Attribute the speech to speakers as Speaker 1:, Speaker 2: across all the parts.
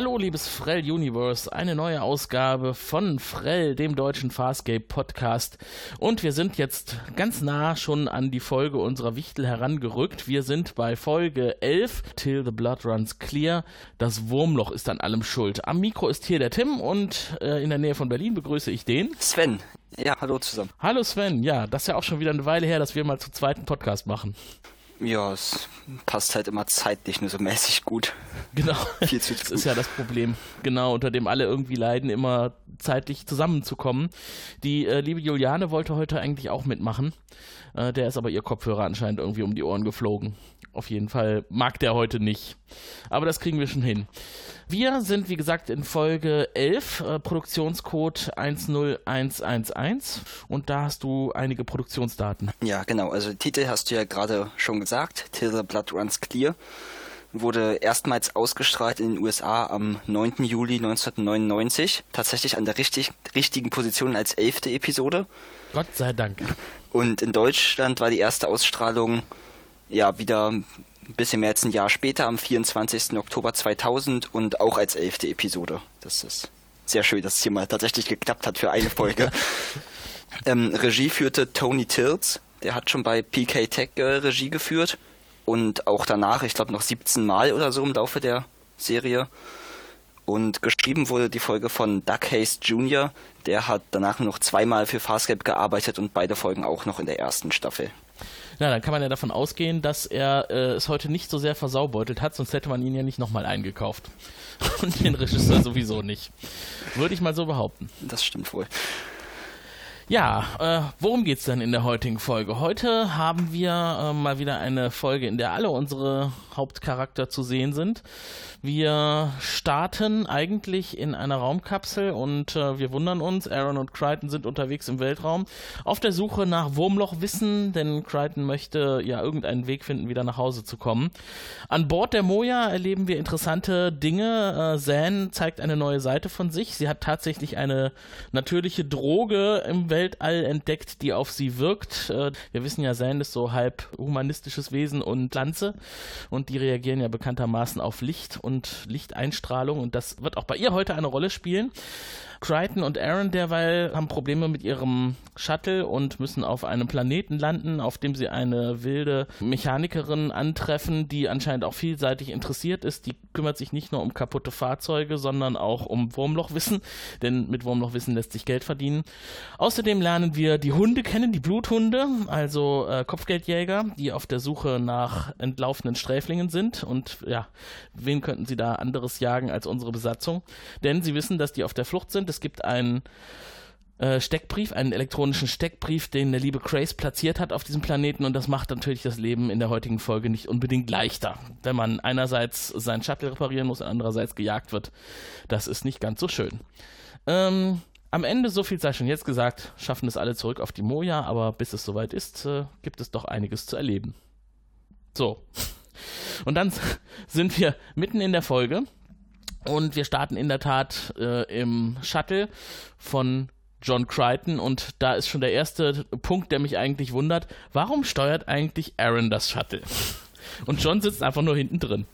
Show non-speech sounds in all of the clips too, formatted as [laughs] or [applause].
Speaker 1: Hallo, liebes Frell Universe, eine neue Ausgabe von Frell, dem deutschen Farscape Podcast. Und wir sind jetzt ganz nah schon an die Folge unserer Wichtel herangerückt. Wir sind bei Folge 11, Till the Blood Runs Clear. Das Wurmloch ist an allem schuld. Am Mikro ist hier der Tim und äh, in der Nähe von Berlin begrüße ich den.
Speaker 2: Sven. Ja, hallo zusammen.
Speaker 1: Hallo Sven, ja, das ist ja auch schon wieder eine Weile her, dass wir mal zu zweiten Podcast machen.
Speaker 2: Ja, es passt halt immer zeitlich nur so mäßig gut.
Speaker 1: Genau. [laughs]
Speaker 2: Viel zu.
Speaker 1: Das ist ja das Problem. Genau, unter dem alle irgendwie leiden, immer zeitlich zusammenzukommen. Die äh, liebe Juliane wollte heute eigentlich auch mitmachen. Äh, der ist aber ihr Kopfhörer anscheinend irgendwie um die Ohren geflogen. Auf jeden Fall mag der heute nicht. Aber das kriegen wir schon hin. Wir sind, wie gesagt, in Folge 11, äh, Produktionscode 10111. Und da hast du einige Produktionsdaten.
Speaker 2: Ja, genau. Also Titel hast du ja gerade schon gesagt. Till the Blood Runs Clear. Wurde erstmals ausgestrahlt in den USA am 9. Juli 1999. Tatsächlich an der richtig, richtigen Position als elfte Episode.
Speaker 1: Gott sei Dank.
Speaker 2: Und in Deutschland war die erste Ausstrahlung ja wieder ein bisschen mehr als ein Jahr später, am 24. Oktober 2000 und auch als elfte Episode. Das ist sehr schön, dass es hier mal tatsächlich geklappt hat für eine Folge. [laughs] ähm, Regie führte Tony Tills, der hat schon bei PK Tech äh, Regie geführt und auch danach, ich glaube noch 17 Mal oder so im Laufe der Serie. Und geschrieben wurde die Folge von Doug Hayes Jr., der hat danach noch zweimal für Farscape gearbeitet und beide Folgen auch noch in der ersten Staffel.
Speaker 1: Na, dann kann man ja davon ausgehen, dass er äh, es heute nicht so sehr versaubeutelt hat, sonst hätte man ihn ja nicht nochmal eingekauft. [laughs] Und den Regisseur [laughs] sowieso nicht. Würde ich mal so behaupten.
Speaker 2: Das stimmt wohl.
Speaker 1: Ja, äh, worum geht's denn in der heutigen Folge? Heute haben wir äh, mal wieder eine Folge, in der alle unsere Hauptcharakter zu sehen sind. Wir starten eigentlich in einer Raumkapsel und äh, wir wundern uns, Aaron und Crichton sind unterwegs im Weltraum auf der Suche nach Wurmlochwissen, denn Crichton möchte ja irgendeinen Weg finden, wieder nach Hause zu kommen. An Bord der Moja erleben wir interessante Dinge. Äh, Zan zeigt eine neue Seite von sich. Sie hat tatsächlich eine natürliche Droge im Weltall entdeckt, die auf sie wirkt. Äh, wir wissen ja, Zan ist so halb humanistisches Wesen und Pflanze und die reagieren ja bekanntermaßen auf Licht und Lichteinstrahlung und das wird auch bei ihr heute eine Rolle spielen. Crichton und Aaron derweil haben Probleme mit ihrem Shuttle und müssen auf einem Planeten landen, auf dem sie eine wilde Mechanikerin antreffen, die anscheinend auch vielseitig interessiert ist. Die kümmert sich nicht nur um kaputte Fahrzeuge, sondern auch um Wurmlochwissen, denn mit Wurmlochwissen lässt sich Geld verdienen. Außerdem lernen wir die Hunde kennen, die Bluthunde, also äh, Kopfgeldjäger, die auf der Suche nach entlaufenden Sträflingen sind und ja, wen könnten sie da anderes jagen als unsere Besatzung? Denn sie wissen, dass die auf der Flucht sind es gibt einen äh, Steckbrief, einen elektronischen Steckbrief, den der liebe Craze platziert hat auf diesem Planeten und das macht natürlich das Leben in der heutigen Folge nicht unbedingt leichter, wenn man einerseits sein Shuttle reparieren muss und andererseits gejagt wird. Das ist nicht ganz so schön. Ähm, am Ende, so viel sei schon jetzt gesagt, schaffen es alle zurück auf die Moja, aber bis es soweit ist, äh, gibt es doch einiges zu erleben. So. [laughs] Und dann [laughs] sind wir mitten in der Folge und wir starten in der Tat äh, im Shuttle von John Crichton und da ist schon der erste Punkt, der mich eigentlich wundert. Warum steuert eigentlich Aaron das Shuttle? Und John sitzt einfach nur hinten drin.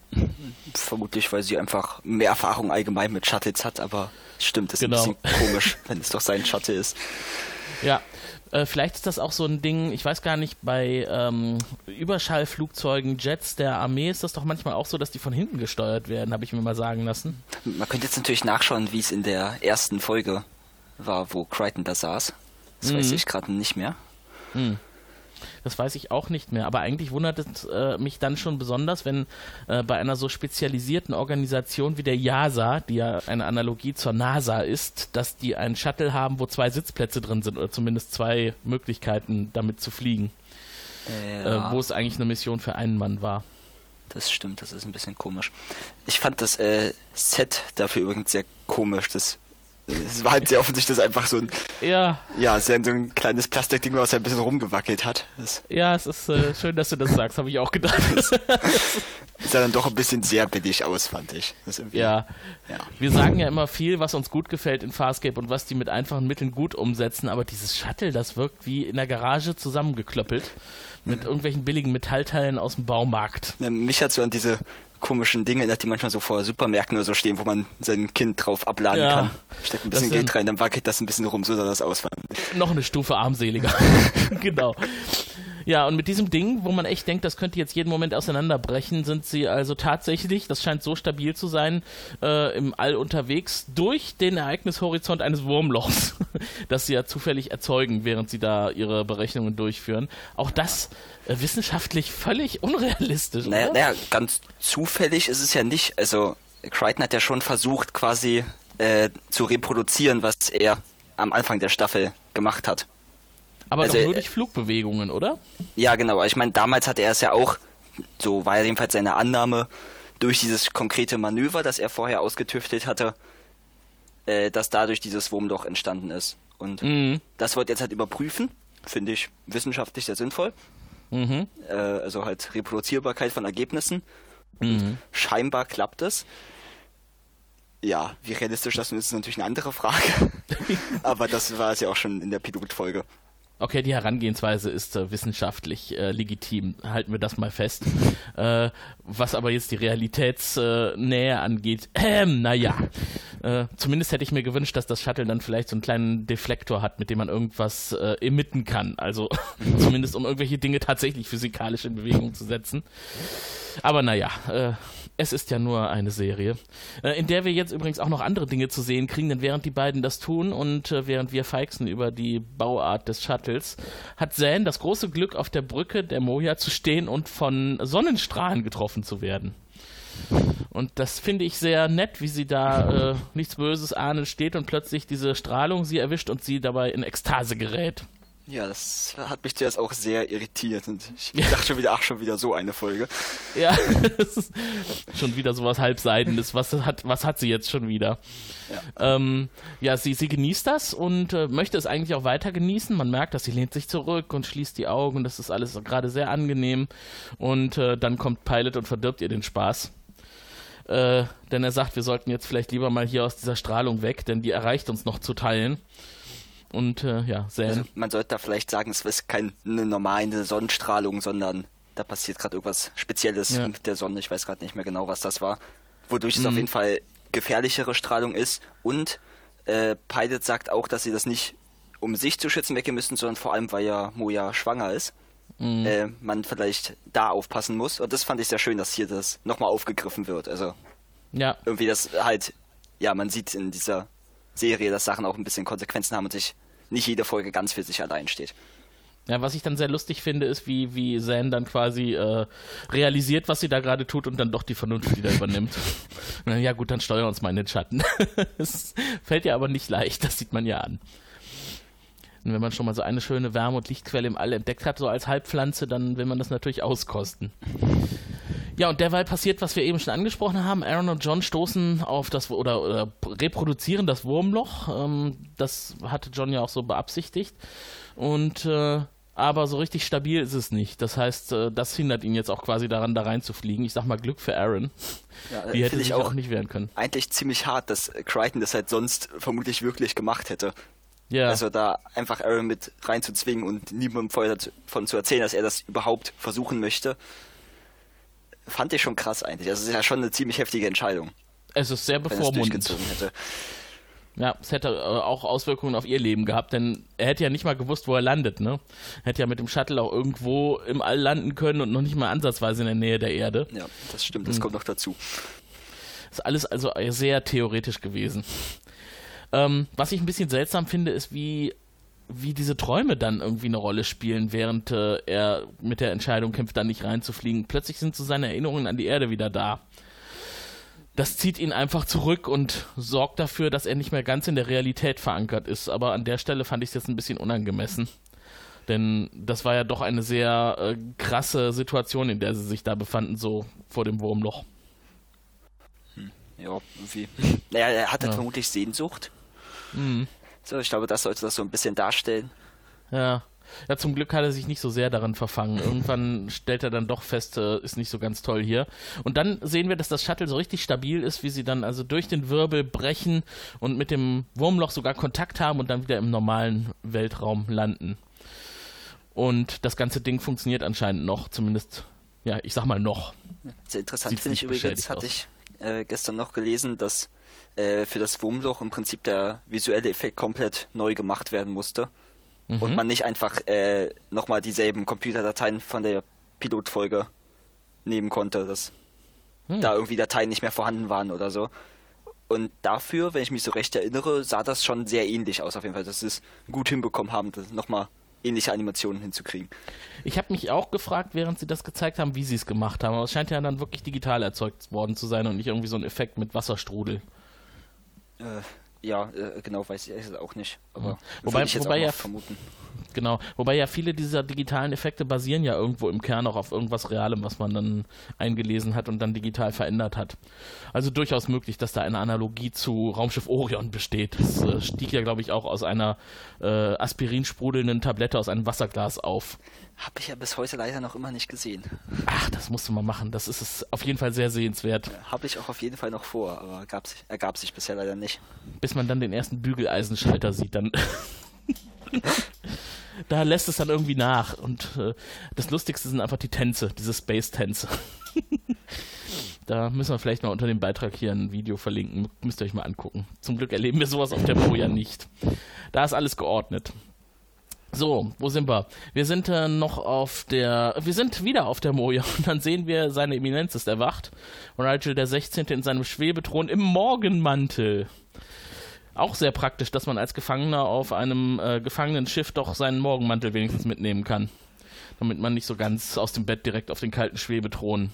Speaker 2: Vermutlich, weil sie einfach mehr Erfahrung allgemein mit Shuttles hat, aber stimmt, ist genau. ein bisschen komisch, wenn es doch sein Shuttle ist.
Speaker 1: Ja, äh, vielleicht ist das auch so ein Ding, ich weiß gar nicht, bei ähm, Überschallflugzeugen, Jets der Armee ist das doch manchmal auch so, dass die von hinten gesteuert werden, habe ich mir mal sagen lassen.
Speaker 2: Man könnte jetzt natürlich nachschauen, wie es in der ersten Folge war, wo Crichton da saß. Das mhm. weiß ich gerade nicht mehr.
Speaker 1: Mhm. Das weiß ich auch nicht mehr. Aber eigentlich wundert es äh, mich dann schon besonders, wenn äh, bei einer so spezialisierten Organisation wie der JASA, die ja eine Analogie zur NASA ist, dass die einen Shuttle haben, wo zwei Sitzplätze drin sind oder zumindest zwei Möglichkeiten, damit zu fliegen. Ja. Äh, wo es eigentlich eine Mission für einen Mann war.
Speaker 2: Das stimmt, das ist ein bisschen komisch. Ich fand das äh, Set dafür übrigens sehr komisch. Das es war halt sehr offensichtlich, dass einfach so ein,
Speaker 1: ja,
Speaker 2: ja, so ein kleines Plastikding, was ein bisschen rumgewackelt hat.
Speaker 1: Das ja, es ist äh, schön, dass du das sagst, habe ich auch gedacht. [laughs]
Speaker 2: sah dann doch ein bisschen sehr billig aus, fand ich.
Speaker 1: Ja. ja. Wir sagen ja immer viel, was uns gut gefällt in Farscape und was die mit einfachen Mitteln gut umsetzen, aber dieses Shuttle, das wirkt wie in der Garage zusammengeklöppelt mit irgendwelchen billigen Metallteilen aus dem Baumarkt.
Speaker 2: Ja, mich hat so an diese komischen Dinge die manchmal so vor Supermärkten oder so stehen, wo man sein Kind drauf abladen
Speaker 1: Ja.
Speaker 2: kann. Steckt ein bisschen Geld rein, dann wackelt das ein bisschen rum, so sah das aus.
Speaker 1: Noch eine Stufe armseliger. [laughs] genau. Ja, und mit diesem Ding, wo man echt denkt, das könnte jetzt jeden Moment auseinanderbrechen, sind sie also tatsächlich, das scheint so stabil zu sein, äh, im All unterwegs durch den Ereignishorizont eines Wurmlochs, [laughs] das sie ja zufällig erzeugen, während sie da ihre Berechnungen durchführen. Auch das äh, wissenschaftlich völlig unrealistisch.
Speaker 2: Naja, naja, ganz zufällig ist es ja nicht. Also Crichton hat ja schon versucht, quasi äh, zu reproduzieren, was er am Anfang der Staffel gemacht hat.
Speaker 1: Aber
Speaker 2: also,
Speaker 1: doch nur
Speaker 2: äh,
Speaker 1: durch Flugbewegungen, oder?
Speaker 2: Ja, genau. Ich meine, damals hatte er es ja auch, so war ja jedenfalls seine Annahme, durch dieses konkrete Manöver, das er vorher ausgetüftelt hatte, äh, dass dadurch dieses Wurmloch entstanden ist. Und
Speaker 1: Mhm.
Speaker 2: das wird jetzt halt überprüfen, finde ich wissenschaftlich sehr sinnvoll.
Speaker 1: Mhm.
Speaker 2: Äh, also halt Reproduzierbarkeit von Ergebnissen.
Speaker 1: Mhm.
Speaker 2: Scheinbar klappt es. Ja, wie realistisch das nun ist, ist natürlich eine andere Frage. [laughs] Aber das war es ja auch schon in der Pilotfolge.
Speaker 1: Okay, die Herangehensweise ist äh, wissenschaftlich äh, legitim. Halten wir das mal fest. [laughs] äh, was aber jetzt die Realitätsnähe äh, angeht, ähm, naja. Äh, zumindest hätte ich mir gewünscht, dass das Shuttle dann vielleicht so einen kleinen Deflektor hat, mit dem man irgendwas äh, emitten kann. Also [laughs] zumindest um irgendwelche Dinge tatsächlich physikalisch in Bewegung zu setzen. Aber naja, äh, es ist ja nur eine Serie, äh, in der wir jetzt übrigens auch noch andere Dinge zu sehen kriegen, denn während die beiden das tun und äh, während wir feixen über die Bauart des Shuttles, hat Zan das große Glück, auf der Brücke der Moja zu stehen und von Sonnenstrahlen getroffen zu werden. Und das finde ich sehr nett, wie sie da äh, nichts Böses ahnen steht und plötzlich diese Strahlung sie erwischt und sie dabei in Ekstase gerät.
Speaker 2: Ja, das hat mich zuerst auch sehr irritiert und ich dachte schon wieder, ach, schon wieder so eine Folge.
Speaker 1: Ja, [laughs] das ist schon wieder sowas halbseidenes. Was hat, was hat sie jetzt schon wieder? Ja, ähm, ja sie, sie genießt das und äh, möchte es eigentlich auch weiter genießen. Man merkt, dass sie lehnt sich zurück und schließt die Augen. Das ist alles gerade sehr angenehm. Und äh, dann kommt Pilot und verdirbt ihr den Spaß. Äh, denn er sagt, wir sollten jetzt vielleicht lieber mal hier aus dieser Strahlung weg, denn die erreicht uns noch zu teilen. Und äh, ja, Zan.
Speaker 2: Also man sollte da vielleicht sagen, es ist keine normale Sonnenstrahlung, sondern da passiert gerade irgendwas Spezielles
Speaker 1: Ja.
Speaker 2: mit der Sonne. Ich weiß gerade nicht mehr genau, was das war. Wodurch es
Speaker 1: Mhm.
Speaker 2: auf jeden Fall gefährlichere Strahlung ist. Und äh, Pilot sagt auch, dass sie das nicht um sich zu schützen weggehen müssen, sondern vor allem, weil ja Moja schwanger ist.
Speaker 1: Mhm.
Speaker 2: Äh, man vielleicht da aufpassen muss. Und das fand ich sehr schön, dass hier das nochmal aufgegriffen wird. Also
Speaker 1: ja,
Speaker 2: irgendwie das halt, ja, man sieht in dieser Serie, dass Sachen auch ein bisschen Konsequenzen haben und sich nicht jede Folge ganz für sich allein steht.
Speaker 1: Ja, was ich dann sehr lustig finde, ist, wie, wie Zan dann quasi äh, realisiert, was sie da gerade tut und dann doch die Vernunft wieder übernimmt. [laughs] Dann, ja gut, dann steuer uns mal in den Schatten. [laughs] Es fällt ja aber nicht leicht, das sieht man ja an. Und wenn man schon mal so eine schöne Wärme- und Lichtquelle im All entdeckt hat, so als Halbpflanze, dann will man das natürlich auskosten. Ja, und derweil passiert, was wir eben schon angesprochen haben. Aaron und John stoßen auf das oder, oder reproduzieren das Wurmloch. Ähm, das hatte John ja auch so beabsichtigt. Und äh, aber so richtig stabil ist es nicht. Das heißt, äh, das hindert ihn jetzt auch quasi daran, da reinzufliegen. Ich sag mal Glück für Aaron.
Speaker 2: Ja,
Speaker 1: Die hätte sich
Speaker 2: auch
Speaker 1: auch nicht wehren können.
Speaker 2: eigentlich ziemlich hart, dass Crichton das halt sonst vermutlich wirklich gemacht hätte.
Speaker 1: Ja,
Speaker 2: Also da einfach Aaron mit reinzuzwingen und niemandem vorher davon zu erzählen, dass er das überhaupt versuchen möchte, fand ich schon krass eigentlich. Also es ist ja schon eine ziemlich heftige Entscheidung,
Speaker 1: es ist sehr bevormundend. Ja, es hätte äh, auch Auswirkungen auf ihr Leben gehabt, denn er hätte ja nicht mal gewusst, wo er landet, ne? Hätte ja mit dem Shuttle auch irgendwo im All landen können und noch nicht mal ansatzweise in der Nähe der Erde.
Speaker 2: Ja, das stimmt, das kommt noch dazu.
Speaker 1: Ist alles also sehr theoretisch gewesen. Ähm, was ich ein bisschen seltsam finde, ist, wie, wie diese Träume dann irgendwie eine Rolle spielen, während äh, er mit der Entscheidung kämpft, da nicht reinzufliegen. Plötzlich sind so seine Erinnerungen an die Erde wieder da. Das zieht ihn einfach zurück und sorgt dafür, dass er nicht mehr ganz in der Realität verankert ist. Aber an der Stelle fand ich es jetzt ein bisschen unangemessen. Denn das war ja doch eine sehr äh, krasse Situation, in der sie sich da befanden, so vor dem Wurmloch.
Speaker 2: Ja, irgendwie. Naja, er hat halt
Speaker 1: Ja.
Speaker 2: vermutlich Sehnsucht.
Speaker 1: Mhm.
Speaker 2: So, ich glaube, das sollte das so ein bisschen darstellen.
Speaker 1: Ja. Ja, zum Glück hat er sich nicht so sehr daran verfangen. Irgendwann [laughs] stellt er dann doch fest, äh, ist nicht so ganz toll hier. Und dann sehen wir, dass das Shuttle so richtig stabil ist, wie sie dann also durch den Wirbel brechen und mit dem Wurmloch sogar Kontakt haben und dann wieder im normalen Weltraum landen. Und das ganze Ding funktioniert anscheinend noch, zumindest ja, ich sag mal noch.
Speaker 2: Sehr interessant finde ich übrigens, hatte ich äh, gestern noch gelesen, dass äh, für das Wurmloch im Prinzip der visuelle Effekt komplett neu gemacht werden musste. Mhm. Und man nicht einfach äh, nochmal dieselben Computerdateien von der Pilotfolge nehmen konnte, dass hm. da irgendwie Dateien nicht mehr vorhanden waren oder so. Und dafür, wenn ich mich so recht erinnere, sah das schon sehr ähnlich aus auf jeden Fall, dass sie es gut hinbekommen haben, nochmal ähnliche Animationen hinzukriegen.
Speaker 1: Ich habe mich auch gefragt, während sie das gezeigt haben, wie sie es gemacht haben. Aber es scheint ja dann wirklich digital erzeugt worden zu sein und nicht irgendwie so ein Effekt mit Wasserstrudel.
Speaker 2: Äh, ja, äh, genau, weiß ich auch nicht. Aber ja.
Speaker 1: wobei, ich wobei ja vermuten. Genau, wobei ja viele dieser digitalen Effekte basieren ja irgendwo im Kern auch auf irgendwas Realem, was man dann eingelesen hat und dann digital verändert hat. Also durchaus möglich, dass da eine Analogie zu Raumschiff Orion besteht. Das äh, stieg ja, glaube ich, auch aus einer äh, aspirinsprudelnden Tablette aus einem Wasserglas auf.
Speaker 2: Habe ich ja bis heute leider noch immer nicht gesehen.
Speaker 1: Ach, das musst du mal machen. Das ist es auf jeden Fall sehr sehenswert.
Speaker 2: Habe ich auch auf jeden Fall noch vor, aber gab sich, ergab sich bisher leider nicht.
Speaker 1: Bis man dann den ersten Bügeleisenschalter sieht, dann. [laughs] da lässt es dann irgendwie nach. Und äh, das Lustigste sind einfach die Tänze, diese Space-Tänze. [laughs] da müssen wir vielleicht mal unter dem Beitrag hier ein Video verlinken. Müsst ihr euch mal angucken. Zum Glück erleben wir sowas auf der Moja nicht. Da ist alles geordnet. So, wo sind wir? Wir sind äh, noch auf der, wir sind wieder auf der Moja und [laughs] dann sehen wir, seine Eminenz ist erwacht Rigel der 16. in seinem Schwebethron im Morgenmantel. Auch sehr praktisch, dass man als Gefangener auf einem äh, Gefangenenschiff doch seinen Morgenmantel wenigstens mitnehmen kann. Damit man nicht so ganz aus dem Bett direkt auf den kalten Schwebethron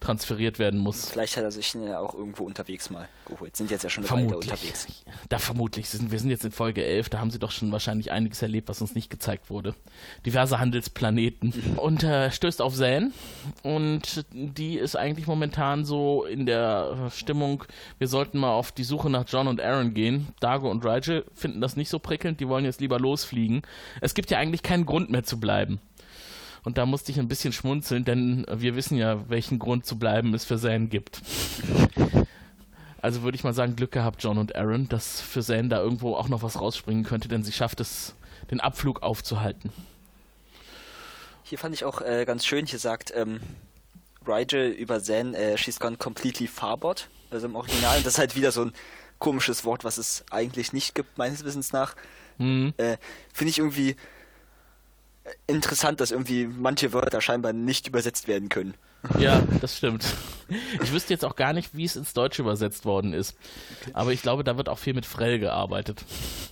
Speaker 1: transferiert werden muss.
Speaker 2: Vielleicht hat er sich ja auch irgendwo unterwegs mal geholt. Sind jetzt ja schon Weile unterwegs.
Speaker 1: Da vermutlich. Wir sind jetzt in Folge 11, da haben sie doch schon wahrscheinlich einiges erlebt, was uns nicht gezeigt wurde. Diverse Handelsplaneten. Mhm. Und äh, stößt auf Zane und die ist eigentlich momentan so in der Stimmung, wir sollten mal auf die Suche nach John und Aaron gehen. Dago und Rigel finden das nicht so prickelnd, die wollen jetzt lieber losfliegen. Es gibt ja eigentlich keinen Grund mehr zu bleiben. Und da musste ich ein bisschen schmunzeln, denn wir wissen ja, welchen Grund zu bleiben es für Zane gibt. [laughs] Also würde ich mal sagen, Glück gehabt, John und Aaron, dass für Zane da irgendwo auch noch was rausspringen könnte, denn sie schafft es, den Abflug aufzuhalten.
Speaker 2: Hier fand ich auch äh, ganz schön, hier sagt ähm, Rigel über Zane, äh, she's gone completely farbot, also im Original. Das ist halt wieder so ein komisches Wort, was es eigentlich nicht gibt, meines Wissens nach. Mhm. Äh, Finde ich irgendwie interessant, dass irgendwie manche Wörter scheinbar nicht übersetzt werden können.
Speaker 1: Ja, das stimmt. Ich wüsste jetzt auch gar nicht, wie es ins Deutsche übersetzt worden ist. Aber ich glaube, da wird auch viel mit Frell gearbeitet.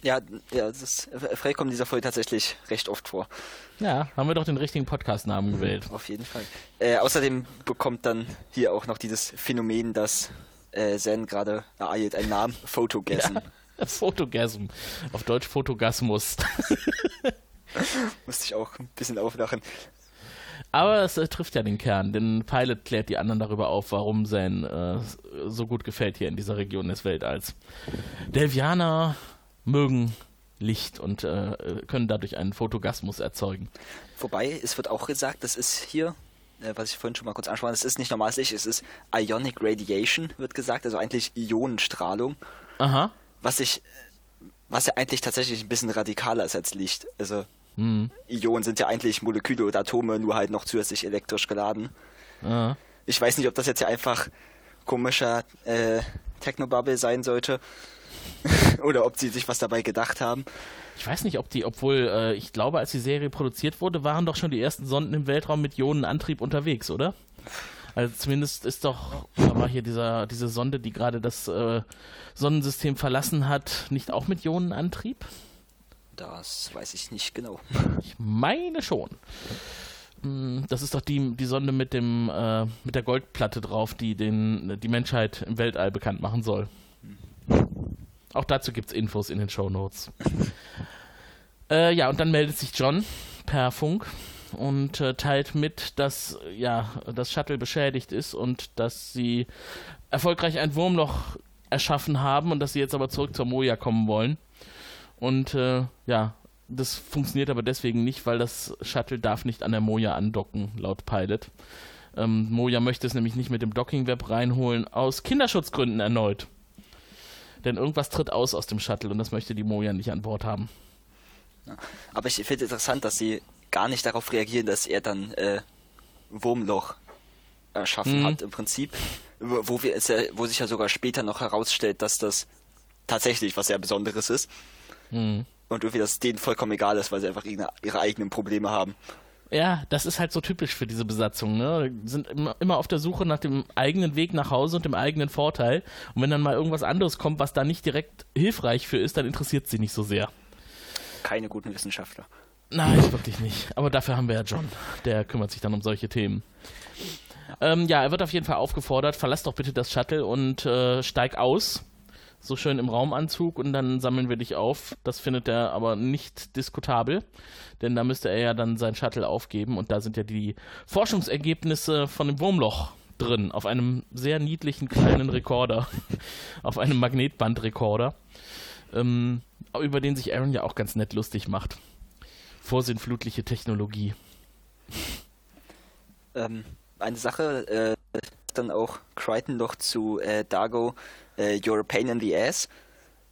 Speaker 2: Ja, ja das, Frell kommt in dieser Folge tatsächlich recht oft vor.
Speaker 1: Ja, haben wir doch den richtigen Podcast-Namen gewählt.
Speaker 2: Auf jeden Fall. Äh, außerdem bekommt dann hier auch noch dieses Phänomen, dass äh, Zen gerade ereilt, einen Namen, Photogasm.
Speaker 1: Ja, [laughs] Photogasm. Auf Deutsch Photogasmus. [laughs] [laughs]
Speaker 2: Musste ich auch ein bisschen auflachen.
Speaker 1: Aber es äh, trifft ja den Kern, denn Pilot klärt die anderen darüber auf, warum sein äh, so gut gefällt hier in dieser Region des Weltalls. Delvianer mögen Licht und äh, können dadurch einen Fotogasmus erzeugen.
Speaker 2: Wobei, es wird auch gesagt, das ist hier, äh, was ich vorhin schon mal kurz ansprach, es ist nicht normales Licht, es ist Ionic Radiation, wird gesagt, also eigentlich Ionenstrahlung.
Speaker 1: Aha.
Speaker 2: Was ich, was ja eigentlich tatsächlich ein bisschen radikaler ist als Licht. Also Mhm. Ionen sind ja eigentlich Moleküle oder Atome, nur halt noch zusätzlich elektrisch geladen. Ja. Ich weiß nicht, ob das jetzt ja einfach komischer äh, Technobubble sein sollte. [laughs] oder ob sie sich was dabei gedacht haben.
Speaker 1: Ich weiß nicht, ob die, obwohl äh, ich glaube, als die Serie produziert wurde, waren doch schon die ersten Sonden im Weltraum mit Ionenantrieb unterwegs, oder? Also zumindest ist doch, da war hier dieser, diese Sonde, die gerade das äh, Sonnensystem verlassen hat, nicht auch mit Ionenantrieb?
Speaker 2: Das weiß ich nicht genau.
Speaker 1: Ich meine schon. Hm, das ist doch die, die Sonde mit dem äh, mit der Goldplatte drauf, die den, die Menschheit im Weltall bekannt machen soll. Auch dazu gibt es Infos in den Show Notes. [laughs] äh, ja, und dann meldet sich John per Funk und äh, teilt mit, dass ja das Shuttle beschädigt ist und dass sie erfolgreich ein Wurmloch erschaffen haben und dass sie jetzt aber zurück zur Moja kommen wollen. Und äh, ja, das funktioniert aber deswegen nicht, weil das Shuttle darf nicht an der Moja andocken, laut Pilot. Ähm, Moja möchte es nämlich nicht mit dem Docking-Web reinholen, aus Kinderschutzgründen erneut. Denn irgendwas tritt aus aus dem Shuttle und das möchte die Moja nicht an Bord haben.
Speaker 2: aber ich finde interessant, dass sie gar nicht darauf reagieren, dass er dann äh, Wurmloch erschaffen mhm. hat im Prinzip, wo wir es wo sich ja sogar später noch herausstellt, dass das tatsächlich was sehr Besonderes ist. Mhm. Und irgendwie das denen vollkommen egal ist, weil sie einfach ihre, ihre eigenen Probleme haben.
Speaker 1: Ja, das ist halt so typisch für diese Besatzung. Ne? Die sind immer, immer auf der Suche nach dem eigenen Weg nach Hause und dem eigenen Vorteil. Und wenn dann mal irgendwas anderes kommt, was da nicht direkt hilfreich für ist, dann interessiert sie nicht so sehr.
Speaker 2: Keine guten Wissenschaftler.
Speaker 1: Nein, wirklich nicht. Aber dafür haben wir ja John. Der kümmert sich dann um solche Themen. Ähm, ja, er wird auf jeden Fall aufgefordert, verlass doch bitte das Shuttle und äh, steig aus. So schön im Raumanzug und dann sammeln wir dich auf. Das findet er aber nicht diskutabel, denn da müsste er ja dann sein Shuttle aufgeben und da sind ja die Forschungsergebnisse von dem Wurmloch drin, auf einem sehr niedlichen kleinen Rekorder, [laughs] auf einem Magnetbandrekorder, ähm, über den sich Aaron ja auch ganz nett lustig macht. Vorsinnflutliche Technologie.
Speaker 2: Ähm, eine Sache, äh, dann auch Crichton noch zu äh, Dago, äh, You're a Pain in the Ass.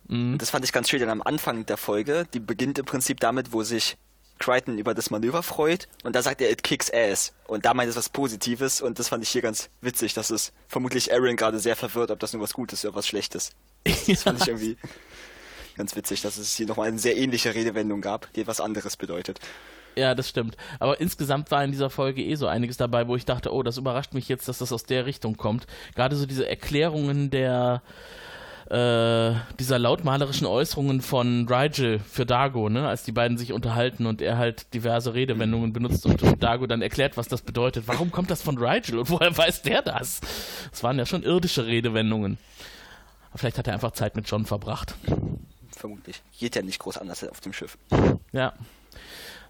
Speaker 2: Mhm. Das fand ich ganz schön denn am Anfang der Folge. Die beginnt im Prinzip damit, wo sich Crichton über das Manöver freut und da sagt er, it kicks ass. Und da meint es was Positives und das fand ich hier ganz witzig, dass es vermutlich Aaron gerade sehr verwirrt, ob das nur was Gutes oder was Schlechtes. Das fand ich [laughs] irgendwie ganz witzig, dass es hier nochmal eine sehr ähnliche Redewendung gab, die etwas anderes bedeutet.
Speaker 1: Ja, das stimmt. Aber insgesamt war in dieser Folge eh so einiges dabei, wo ich dachte, oh, das überrascht mich jetzt, dass das aus der Richtung kommt. Gerade so diese Erklärungen der äh, dieser lautmalerischen Äußerungen von Rigel für Dago, ne, als die beiden sich unterhalten und er halt diverse Redewendungen benutzt und, und Dago dann erklärt, was das bedeutet. Warum kommt das von Rigel und woher weiß der das? Das waren ja schon irdische Redewendungen. vielleicht hat er einfach Zeit mit John verbracht.
Speaker 2: Vermutlich. Geht ja nicht groß anders auf dem Schiff.
Speaker 1: Ja.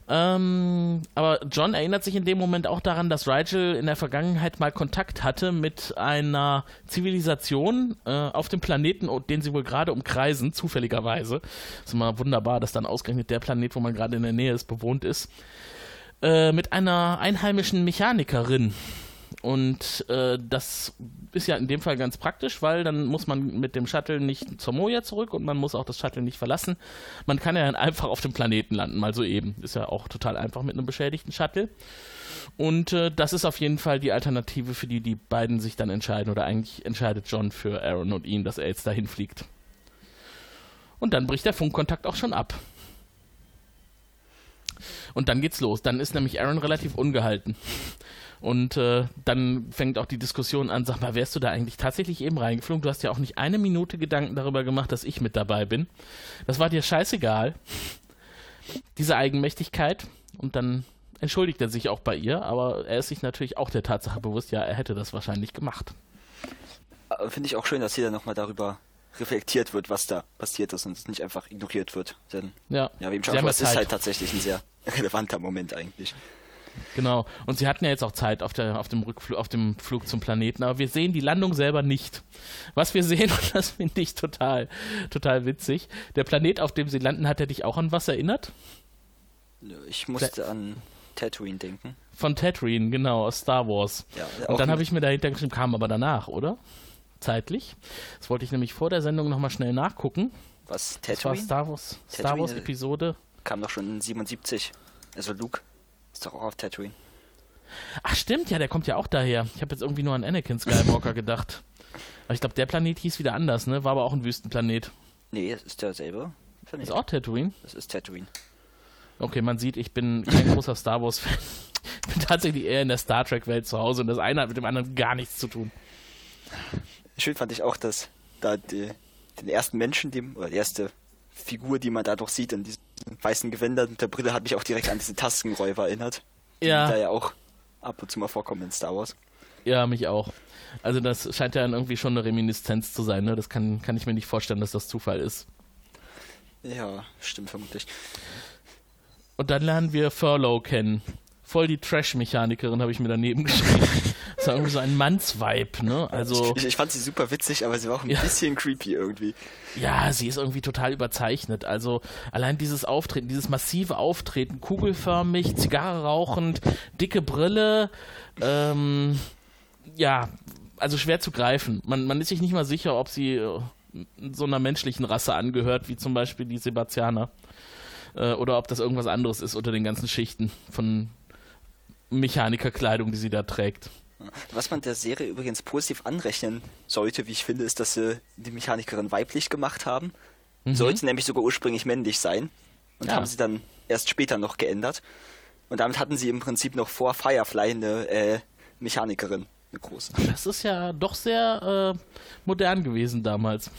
Speaker 1: Ähm, aber John erinnert sich in dem Moment auch daran, dass Rigel in der Vergangenheit mal Kontakt hatte mit einer Zivilisation äh, auf dem Planeten, den sie wohl gerade umkreisen, zufälligerweise. Ist immer wunderbar, dass dann ausgerechnet der Planet, wo man gerade in der Nähe ist, bewohnt ist. Äh, mit einer einheimischen Mechanikerin, und äh, das ist ja in dem Fall ganz praktisch, weil dann muss man mit dem Shuttle nicht zur Moja zurück und man muss auch das Shuttle nicht verlassen. Man kann ja dann einfach auf dem Planeten landen, mal so eben. Ist ja auch total einfach mit einem beschädigten Shuttle. Und äh, das ist auf jeden Fall die Alternative, für die die beiden sich dann entscheiden. Oder eigentlich entscheidet John für Aaron und ihn, dass er jetzt dahin fliegt. Und dann bricht der Funkkontakt auch schon ab. Und dann geht's los. Dann ist nämlich Aaron relativ ungehalten. Und äh, dann fängt auch die Diskussion an, sag mal, wärst du da eigentlich tatsächlich eben reingeflogen? Du hast ja auch nicht eine Minute Gedanken darüber gemacht, dass ich mit dabei bin. Das war dir scheißegal. Diese Eigenmächtigkeit. Und dann entschuldigt er sich auch bei ihr, aber er ist sich natürlich auch der Tatsache bewusst, ja, er hätte das wahrscheinlich gemacht.
Speaker 2: Finde ich auch schön, dass hier dann nochmal darüber reflektiert wird, was da passiert ist und es nicht einfach ignoriert wird. Denn,
Speaker 1: ja,
Speaker 2: ja wie im schon es ist halt tatsächlich ein sehr relevanter Moment eigentlich.
Speaker 1: Genau. Und sie hatten ja jetzt auch Zeit auf, der, auf, dem Rückflug, auf dem Flug zum Planeten, aber wir sehen die Landung selber nicht. Was wir sehen, [laughs] und das finde ich total, total witzig. Der Planet, auf dem sie landen, hat er dich auch an was erinnert?
Speaker 2: Ich musste der, an Tatooine denken.
Speaker 1: Von Tatooine, genau, aus Star Wars. Ja, und dann habe ich mir dahinter geschrieben, kam aber danach, oder? Zeitlich. Das wollte ich nämlich vor der Sendung nochmal schnell nachgucken.
Speaker 2: Was, Tatooine? Das
Speaker 1: war Star Wars, Star Wars Episode.
Speaker 2: Kam doch schon in 77. Also Luke. Ist doch auch auf Tatooine.
Speaker 1: Ach stimmt, ja, der kommt ja auch daher. Ich habe jetzt irgendwie nur an Anakin Skywalker gedacht. Aber ich glaube, der Planet hieß wieder anders, ne? War aber auch ein Wüstenplanet.
Speaker 2: Nee, es ist derselbe
Speaker 1: Planet. Ist auch Tatooine?
Speaker 2: Das ist Tatooine.
Speaker 1: Okay, man sieht, ich bin kein großer Star Wars-Fan. Ich bin tatsächlich eher in der Star Trek-Welt zu Hause und das eine hat mit dem anderen gar nichts zu tun.
Speaker 2: Schön fand ich auch, dass da die, den ersten Menschen, die, oder die erste Figur, die man da doch sieht in diesen weißen Gewändern mit der Brille, hat mich auch direkt an diese Tastenräuber erinnert.
Speaker 1: Ja.
Speaker 2: Die da ja auch ab und zu mal vorkommen in Star Wars.
Speaker 1: Ja, mich auch. Also das scheint ja irgendwie schon eine Reminiszenz zu sein, ne? Das kann, kann ich mir nicht vorstellen, dass das Zufall ist.
Speaker 2: Ja, stimmt vermutlich.
Speaker 1: Und dann lernen wir Furlow kennen. Voll die Trash-Mechanikerin habe ich mir daneben [laughs] geschrieben. Das war irgendwie so ein Mannsvibe, ne? Also,
Speaker 2: ich, ich, fand sie super witzig, aber sie war auch ein ja. bisschen creepy irgendwie.
Speaker 1: Ja, sie ist irgendwie total überzeichnet. Also allein dieses Auftreten, dieses massive Auftreten, kugelförmig, Zigarre rauchend, dicke Brille, ähm, ja, also schwer zu greifen. Man, man ist sich nicht mal sicher, ob sie äh, so einer menschlichen Rasse angehört, wie zum Beispiel die Sebastianer. Äh, oder ob das irgendwas anderes ist unter den ganzen Schichten von Mechanikerkleidung, die sie da trägt.
Speaker 2: Was man der Serie übrigens positiv anrechnen sollte, wie ich finde, ist, dass sie die Mechanikerin weiblich gemacht haben. Mhm. Sollte nämlich sogar ursprünglich männlich sein. Und ja. haben sie dann erst später noch geändert. Und damit hatten sie im Prinzip noch vor Firefly eine äh, Mechanikerin, eine große.
Speaker 1: Das ist ja doch sehr äh, modern gewesen damals.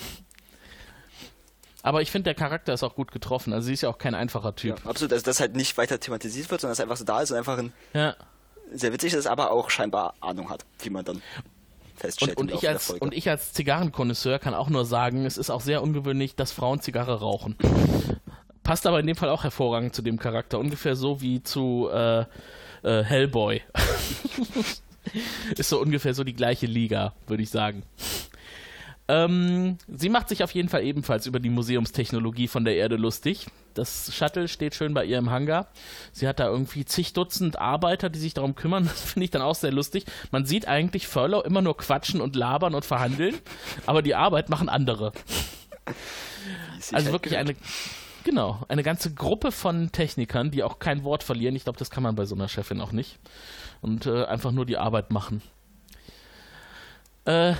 Speaker 1: Aber ich finde, der Charakter ist auch gut getroffen. Also sie ist ja auch kein einfacher Typ.
Speaker 2: Ja, absolut, also dass halt nicht weiter thematisiert wird, sondern dass einfach so da ist und einfach ein ja. sehr witzig ist, aber auch scheinbar Ahnung hat, wie man dann feststellt.
Speaker 1: Und, und ich, als, und ich als Zigarrenkonnoisseur kann auch nur sagen, es ist auch sehr ungewöhnlich, dass Frauen Zigarre rauchen. Passt aber in dem Fall auch hervorragend zu dem Charakter. Ungefähr so wie zu äh, äh, Hellboy. [laughs] ist so ungefähr so die gleiche Liga, würde ich sagen. Ähm, sie macht sich auf jeden Fall ebenfalls über die Museumstechnologie von der Erde lustig. Das Shuttle steht schön bei ihr im Hangar. Sie hat da irgendwie zig Dutzend Arbeiter, die sich darum kümmern. [laughs] Das finde ich dann auch sehr lustig. Man sieht eigentlich Furlow immer nur quatschen und labern und verhandeln, aber die Arbeit machen andere. Also wirklich eine, genau, eine ganze Gruppe von Technikern, die auch kein Wort verlieren. Ich glaube, das kann man bei so einer Chefin auch nicht. Und äh, einfach nur die Arbeit machen. Äh,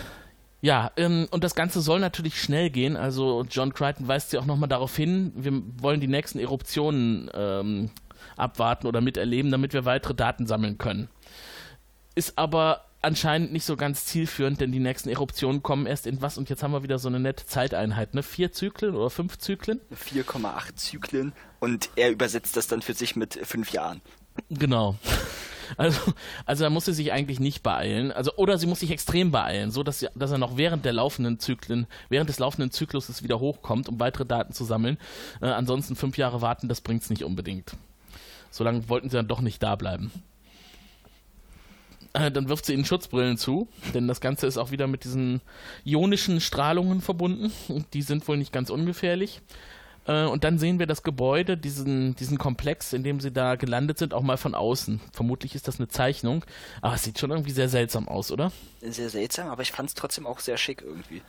Speaker 1: ja, ähm, und das Ganze soll natürlich schnell gehen. Also John Crichton weist ja auch nochmal darauf hin, wir wollen die nächsten Eruptionen ähm, abwarten oder miterleben, damit wir weitere Daten sammeln können. Ist aber anscheinend nicht so ganz zielführend, denn die nächsten Eruptionen kommen erst in was? Und jetzt haben wir wieder so eine nette Zeiteinheit, ne? Vier Zyklen oder fünf Zyklen?
Speaker 2: 4,8 Zyklen und er übersetzt das dann für sich mit fünf Jahren.
Speaker 1: Genau. Also, also da muss sie sich eigentlich nicht beeilen. Also, oder sie muss sich extrem beeilen, so dass, sie, dass er noch während der laufenden Zyklen, während des laufenden Zykluses wieder hochkommt, um weitere Daten zu sammeln. Äh, ansonsten fünf Jahre warten, das bringt es nicht unbedingt. Solange wollten sie dann doch nicht da bleiben. Äh, dann wirft sie ihnen Schutzbrillen zu, denn das Ganze ist auch wieder mit diesen ionischen Strahlungen verbunden. Und die sind wohl nicht ganz ungefährlich. Äh, und dann sehen wir das Gebäude, diesen, diesen Komplex, in dem sie da gelandet sind, auch mal von außen. Vermutlich ist das eine Zeichnung, aber es sieht schon irgendwie sehr seltsam aus, oder?
Speaker 2: Sehr seltsam, aber ich fand es trotzdem auch sehr schick irgendwie.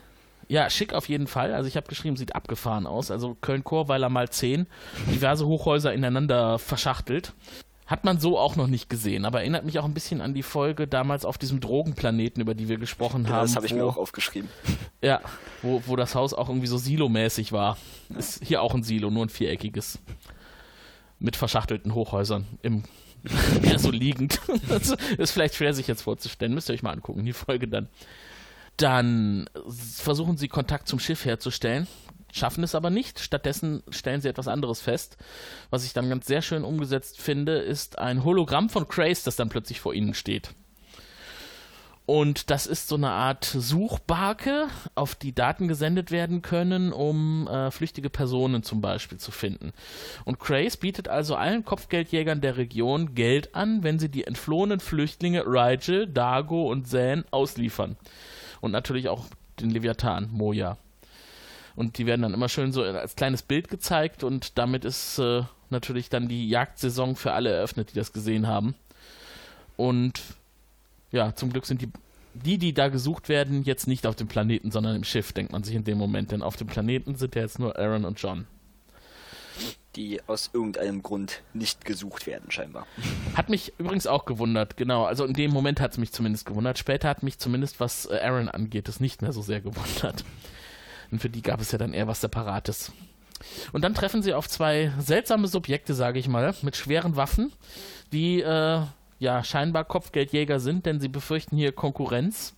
Speaker 1: Ja, schick auf jeden Fall. Also ich habe geschrieben, sieht abgefahren aus. Also Köln-Chorweiler mal 10, diverse Hochhäuser ineinander verschachtelt. Hat man so auch noch nicht gesehen, aber erinnert mich auch ein bisschen an die Folge damals auf diesem Drogenplaneten, über die wir gesprochen ja, haben.
Speaker 2: Das habe ich mir auch aufgeschrieben. [laughs]
Speaker 1: Ja, wo, wo das Haus auch irgendwie so silomäßig war. Ist hier auch ein Silo, nur ein viereckiges. Mit verschachtelten Hochhäusern im [laughs] eher so liegend. [laughs] das ist vielleicht schwer sich jetzt vorzustellen. Müsst ihr euch mal angucken, die Folge dann. Dann versuchen sie Kontakt zum Schiff herzustellen schaffen es aber nicht. Stattdessen stellen sie etwas anderes fest. Was ich dann ganz sehr schön umgesetzt finde, ist ein Hologramm von Craze, das dann plötzlich vor ihnen steht. Und das ist so eine Art Suchbarke, auf die Daten gesendet werden können, um äh, flüchtige Personen zum Beispiel zu finden. Und Craze bietet also allen Kopfgeldjägern der Region Geld an, wenn sie die entflohenen Flüchtlinge Rigel, Dago und Zan ausliefern. Und natürlich auch den Leviathan, Moja. Und die werden dann immer schön so als kleines Bild gezeigt und damit ist äh, natürlich dann die Jagdsaison für alle eröffnet, die das gesehen haben. Und ja, zum Glück sind die, die, die da gesucht werden, jetzt nicht auf dem Planeten, sondern im Schiff, denkt man sich in dem Moment. Denn auf dem Planeten sind ja jetzt nur Aaron und John.
Speaker 2: Die aus irgendeinem Grund nicht gesucht werden, scheinbar.
Speaker 1: Hat mich übrigens auch gewundert, genau. Also in dem Moment hat es mich zumindest gewundert. Später hat mich zumindest, was äh, Aaron angeht, es nicht mehr so sehr gewundert. Und für die gab es ja dann eher was Separates. Und dann treffen sie auf zwei seltsame Subjekte, sage ich mal, mit schweren Waffen, die äh, ja scheinbar Kopfgeldjäger sind, denn sie befürchten hier Konkurrenz.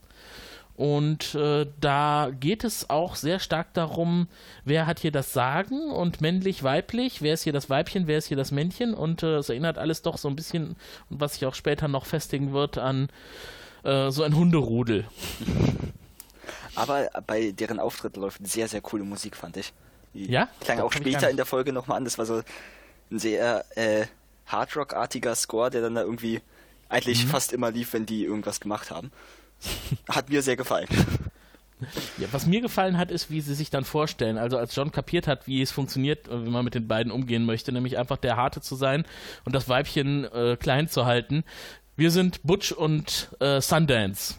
Speaker 1: Und äh, da geht es auch sehr stark darum, wer hat hier das Sagen und männlich, weiblich, wer ist hier das Weibchen, wer ist hier das Männchen. Und äh, es erinnert alles doch so ein bisschen, was sich auch später noch festigen wird, an äh, so ein Hunderudel.
Speaker 2: Aber bei deren Auftritt läuft sehr, sehr coole Musik, fand ich.
Speaker 1: Die ja?
Speaker 2: Klang auch später in der Folge nochmal an. Das war so ein sehr äh, Hardrock-artiger Score, der dann da irgendwie eigentlich mhm. fast immer lief, wenn die irgendwas gemacht haben. Hat mir sehr gefallen.
Speaker 1: Ja, was mir gefallen hat, ist, wie sie sich dann vorstellen. Also als John kapiert hat, wie es funktioniert, wie man mit den beiden umgehen möchte, nämlich einfach der Harte zu sein und das Weibchen äh, klein zu halten. Wir sind Butch und äh, Sundance.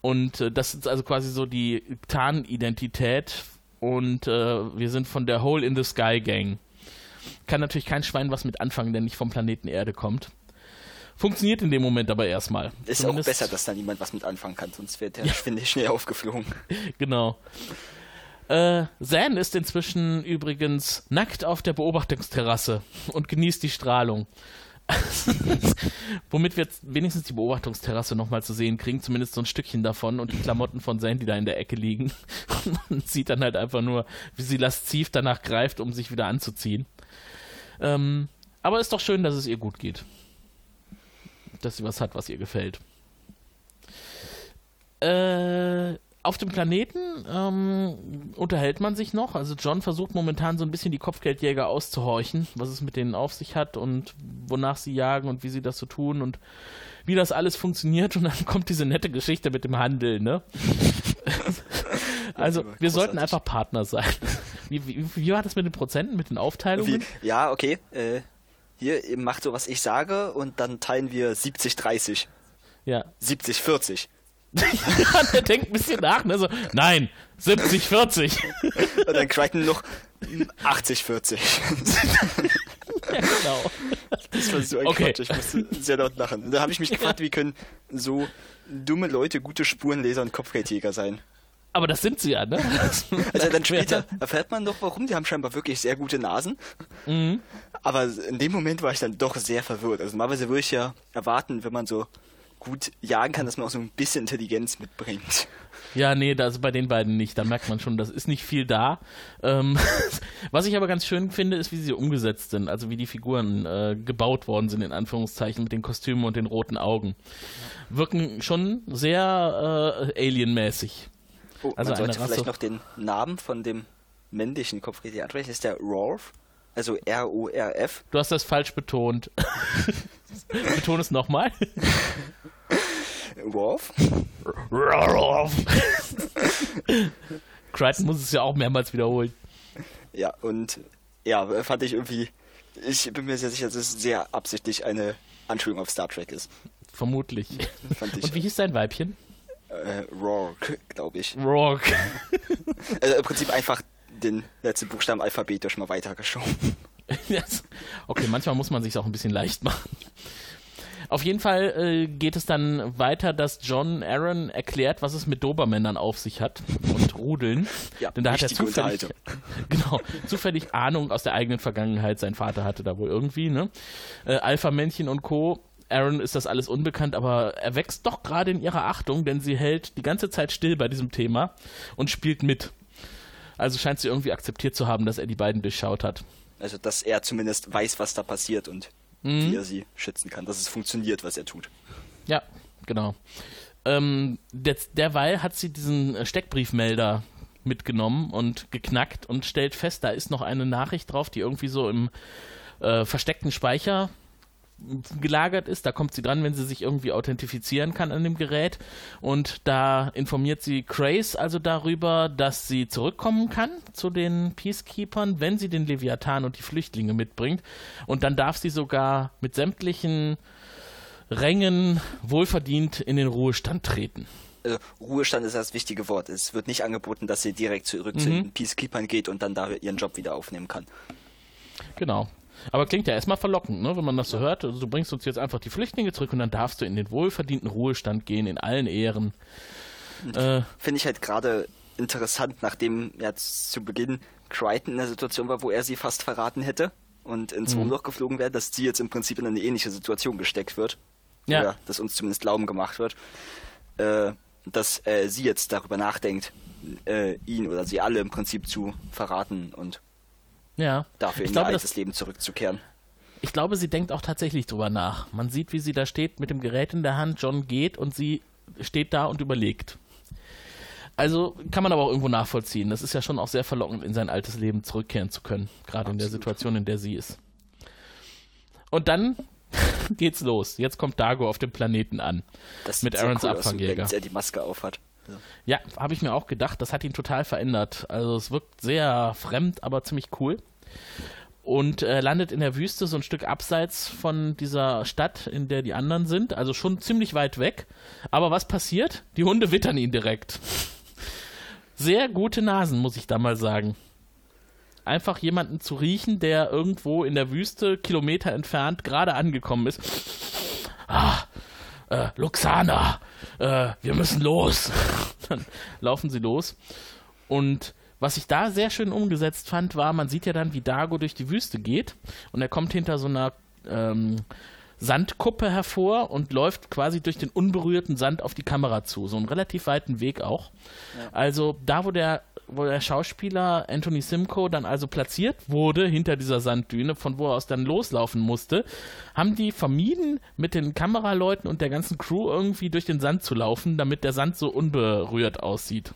Speaker 1: Und äh, das ist also quasi so die Tarnidentität. Und äh, wir sind von der Hole in the Sky Gang. Kann natürlich kein Schwein was mit anfangen, der nicht vom Planeten Erde kommt. Funktioniert in dem Moment aber erstmal.
Speaker 2: Ist Zumindest auch besser, dass da niemand was mit anfangen kann, sonst wird der ja. Schwindel schnell aufgeflogen. [laughs]
Speaker 1: Genau. Äh, Zan ist inzwischen übrigens nackt auf der Beobachtungsterrasse und genießt die Strahlung. [laughs] Womit wir jetzt wenigstens die Beobachtungsterrasse nochmal zu sehen kriegen, zumindest so ein Stückchen davon und die Klamotten von Zan, die da in der Ecke liegen. [laughs] Man sieht dann halt einfach nur, wie sie lasziv danach greift, um sich wieder anzuziehen. Ähm, aber ist doch schön, dass es ihr gut geht. Dass sie was hat, was ihr gefällt. Äh, auf dem Planeten ähm, unterhält man sich noch. Also John versucht momentan so ein bisschen die Kopfgeldjäger auszuhorchen, was es mit denen auf sich hat und wonach sie jagen und wie sie das so tun und wie das alles funktioniert. Und dann kommt diese nette Geschichte mit dem Handel, ne? [laughs] also wir sollten einfach Partner sein. Wie, wie, wie, war das mit den Prozenten, mit den Aufteilungen?
Speaker 2: Wie? Ja, okay. Äh, hier, macht so, was ich sage und dann teilen wir 70-30.
Speaker 1: Ja.
Speaker 2: 70-40. [laughs]
Speaker 1: ja, der denkt ein bisschen nach, ne? So, nein, 70, 40. [laughs]
Speaker 2: Und dann Crichton noch 80, 40. [laughs]
Speaker 1: ja, genau.
Speaker 2: Das war so ein okay. Quatsch, ich musste sehr laut lachen. Und da habe ich mich gefragt, wie können so dumme Leute gute Spurenleser und Kopfgeldjäger sein?
Speaker 1: Aber das sind sie ja, ne?
Speaker 2: also dann später erfährt man doch, warum. Die haben scheinbar wirklich sehr gute Nasen. Mhm. Aber in dem Moment war ich dann doch sehr verwirrt. Also normalerweise würde ich ja erwarten, wenn man so gut jagen kann, dass man auch so ein bisschen Intelligenz mitbringt.
Speaker 1: Ja, nee, das ist bei den beiden nicht. Da merkt man schon, das ist nicht viel da. Ähm, [laughs] was ich aber ganz schön finde, ist, wie sie umgesetzt sind, also wie die Figuren äh, gebaut worden sind, in Anführungszeichen, mit den Kostümen und den roten Augen. Wirken schon sehr äh, alienmäßig.
Speaker 2: Oh, also man sollte vielleicht noch den Namen von dem männlichen Kopfgeldjäger ansprechen. Ist der Rolf? Also R-O-R-F.
Speaker 1: Du hast das falsch betont. [laughs] Betone es nochmal.
Speaker 2: Worf?
Speaker 1: Worf. Crichton muss es ja auch mehrmals wiederholen.
Speaker 2: Ja, und ja, fand ich irgendwie, ich bin mir sehr sicher, dass es sehr absichtlich eine Anspielung auf Star Trek ist.
Speaker 1: Vermutlich. und wie hieß dein Weibchen?
Speaker 2: Äh, Rourke, glaube ich.
Speaker 1: Rourke.
Speaker 2: also im Prinzip einfach den letzten Buchstaben alphabetisch mal weitergeschoben. [laughs]
Speaker 1: Okay, manchmal muss man sich auch ein bisschen leicht machen. Auf jeden Fall äh, geht es dann weiter, dass John Aaron erklärt, was es mit Dobermännern auf sich hat und Rudeln.
Speaker 2: Ja,
Speaker 1: Denn da hat er zufällig, [laughs] genau, zufällig Ahnung aus der eigenen Vergangenheit. Sein Vater hatte da wohl irgendwie, ne? Äh, Alpha-Männchen und Co. Aaron ist das alles unbekannt, aber er wächst doch gerade in ihrer Achtung, denn sie hält die ganze Zeit still bei diesem Thema und spielt mit. Also scheint sie irgendwie akzeptiert zu haben, dass er die beiden durchschaut hat.
Speaker 2: Also, dass er zumindest weiß, was da passiert und mhm. wie er sie schützen kann, dass es funktioniert, was er tut.
Speaker 1: Ja, genau. Ähm, der, derweil hat sie diesen Steckbriefmelder mitgenommen und geknackt und stellt fest, da ist noch eine Nachricht drauf, die irgendwie so im äh, versteckten Speicher gelagert ist. Da kommt sie dran, wenn sie sich irgendwie authentifizieren kann an dem Gerät. Und da informiert sie Grace also darüber, dass sie zurückkommen kann zu den Peacekeepers, wenn sie den Leviathan und die Flüchtlinge mitbringt. Und dann darf sie sogar mit sämtlichen Rängen wohlverdient in den Ruhestand treten.
Speaker 2: Also, Ruhestand ist das wichtige Wort. Es wird nicht angeboten, dass sie direkt zurück mhm. zu den Peacekeepers geht und dann da ihren Job wieder aufnehmen kann.
Speaker 1: Genau. Aber klingt ja erstmal verlockend, ne? wenn man das so hört. Also du bringst uns jetzt einfach die Flüchtlinge zurück und dann darfst du in den wohlverdienten Ruhestand gehen, in allen Ehren.
Speaker 2: Äh, Finde ich halt gerade interessant, nachdem ja zu Beginn Crichton in der Situation war, wo er sie fast verraten hätte und ins mhm. Wurmloch geflogen wäre, dass sie jetzt im Prinzip in eine ähnliche Situation gesteckt wird. Ja. Oder dass uns zumindest glauben gemacht wird. Äh, dass äh, sie jetzt darüber nachdenkt, äh, ihn oder sie alle im Prinzip zu verraten und
Speaker 1: ja.
Speaker 2: Dafür in glaube, ihr altes Leben zurückzukehren.
Speaker 1: Ich glaube, sie denkt auch tatsächlich drüber nach. Man sieht, wie sie da steht mit dem Gerät in der Hand, John geht und sie steht da und überlegt. Also kann man aber auch irgendwo nachvollziehen. Das ist ja schon auch sehr verlockend, in sein altes Leben zurückkehren zu können. Gerade in der Situation, in der sie ist. Und dann [laughs] geht's los. Jetzt kommt Dago auf dem Planeten an.
Speaker 2: Das mit Aarons cool Abfangjäger. Aus, er die Maske aufhat.
Speaker 1: Ja, ja habe ich mir auch gedacht. Das hat ihn total verändert. Also es wirkt sehr fremd, aber ziemlich cool und äh, landet in der Wüste so ein Stück abseits von dieser Stadt, in der die anderen sind, also schon ziemlich weit weg. Aber was passiert? Die Hunde wittern ihn direkt. Sehr gute Nasen, muss ich da mal sagen. Einfach jemanden zu riechen, der irgendwo in der Wüste, Kilometer entfernt, gerade angekommen ist. ah, äh, Luxana, äh, wir müssen los. [laughs] dann laufen sie los. Und was ich da sehr schön umgesetzt fand, war, man sieht ja dann, wie Dago durch die Wüste geht und er kommt hinter so einer ähm, Sandkuppe hervor und läuft quasi durch den unberührten Sand auf die Kamera zu. So einen relativ weiten Weg auch. Ja. Also da, wo der, wo der Schauspieler Anthony Simcoe dann also platziert wurde, hinter dieser Sanddüne, von wo er aus dann loslaufen musste, haben die vermieden, mit den Kameraleuten und der ganzen Crew irgendwie durch den Sand zu laufen, damit der Sand so unberührt aussieht.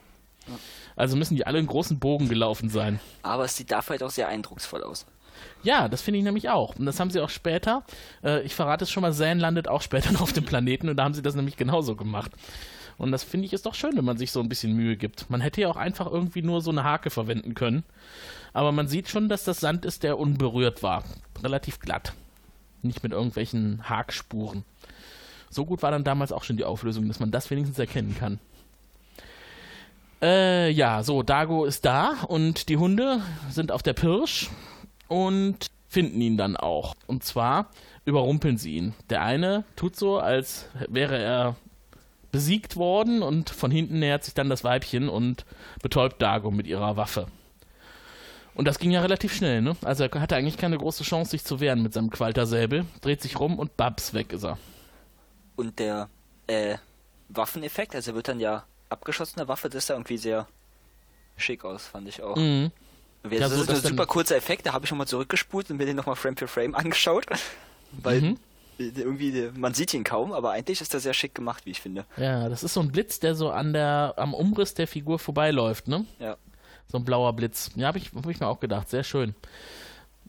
Speaker 1: Also müssen die alle einen großen Bogen gelaufen sein.
Speaker 2: Aber es sieht dafür halt auch sehr eindrucksvoll aus.
Speaker 1: Ja, das finde ich nämlich auch. Und das haben sie auch später, äh, ich verrate es schon mal, Zane landet auch später [laughs] noch auf dem Planeten und da haben sie das nämlich genauso gemacht. Und das finde ich ist doch schön, wenn man sich so ein bisschen Mühe gibt. Man hätte ja auch einfach irgendwie nur so eine Hake verwenden können. Aber man sieht schon, dass das Sand ist, der unberührt war. Relativ glatt. Nicht mit irgendwelchen Hakspuren. So gut war dann damals auch schon die Auflösung, dass man das wenigstens erkennen kann. Äh, ja, so, Dago ist da und die Hunde sind auf der Pirsch und finden ihn dann auch. Und zwar überrumpeln sie ihn. Der eine tut so, als wäre er besiegt worden und von hinten nähert sich dann das Weibchen und betäubt Dago mit ihrer Waffe. Und das ging ja relativ schnell, ne? Also er hatte eigentlich keine große Chance, sich zu wehren mit seinem Qualtersäbel, dreht sich rum und babs, weg ist er.
Speaker 2: Und der äh, Waffeneffekt, also er wird dann ja abgeschossene Waffe, das sah irgendwie sehr schick aus, fand ich auch. Mhm. Das ja, so, ist ein super kurzer Effekt, da habe ich nochmal zurückgespult und mir den nochmal Frame für [laughs] Frame angeschaut. Weil mhm. Irgendwie, man sieht ihn kaum, aber eigentlich ist er sehr schick gemacht, wie ich finde.
Speaker 1: Ja, das ist so ein Blitz, der so an der, am Umriss der Figur vorbeiläuft, ne?
Speaker 2: Ja.
Speaker 1: So ein blauer Blitz. Ja, habe ich, hab ich mir auch gedacht, sehr schön.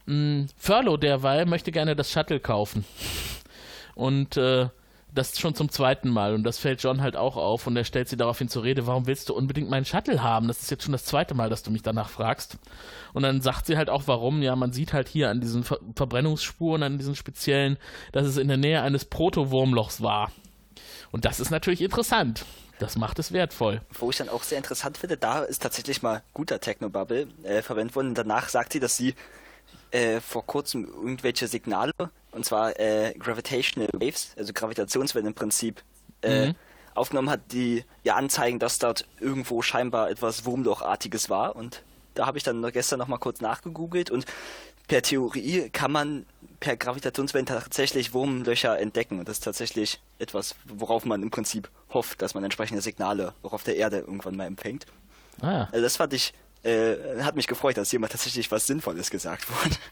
Speaker 1: Mhm, Furlow derweil möchte gerne das Shuttle kaufen. Und äh, das schon zum zweiten Mal und das fällt John halt auch auf und er stellt sie daraufhin zur Rede, warum willst du unbedingt meinen Shuttle haben? Das ist jetzt schon das zweite Mal, dass du mich danach fragst. Und dann sagt sie halt auch, warum. Ja, man sieht halt hier an diesen Ver Verbrennungsspuren, an diesen speziellen, dass es in der Nähe eines Proto-Wurmlochs war. Und das ist natürlich interessant. Das macht es wertvoll.
Speaker 2: Wo ich dann auch sehr interessant finde, da ist tatsächlich mal guter Technobubble äh, verwendet worden. Danach sagt sie, dass sie äh, vor kurzem irgendwelche Signale und zwar äh, Gravitational Waves, also Gravitationswellen im Prinzip, äh, mhm. aufgenommen hat, die ja anzeigen, dass dort irgendwo scheinbar etwas Wurmlochartiges war. Und da habe ich dann gestern nochmal kurz nachgegoogelt und per Theorie kann man per Gravitationswellen tatsächlich Wurmlöcher entdecken. Und das ist tatsächlich etwas, worauf man im Prinzip hofft, dass man entsprechende Signale auch auf der Erde irgendwann mal empfängt. Ah, ja. Also das fand ich, äh, hat mich gefreut, dass jemand tatsächlich was Sinnvolles gesagt wurde. [laughs]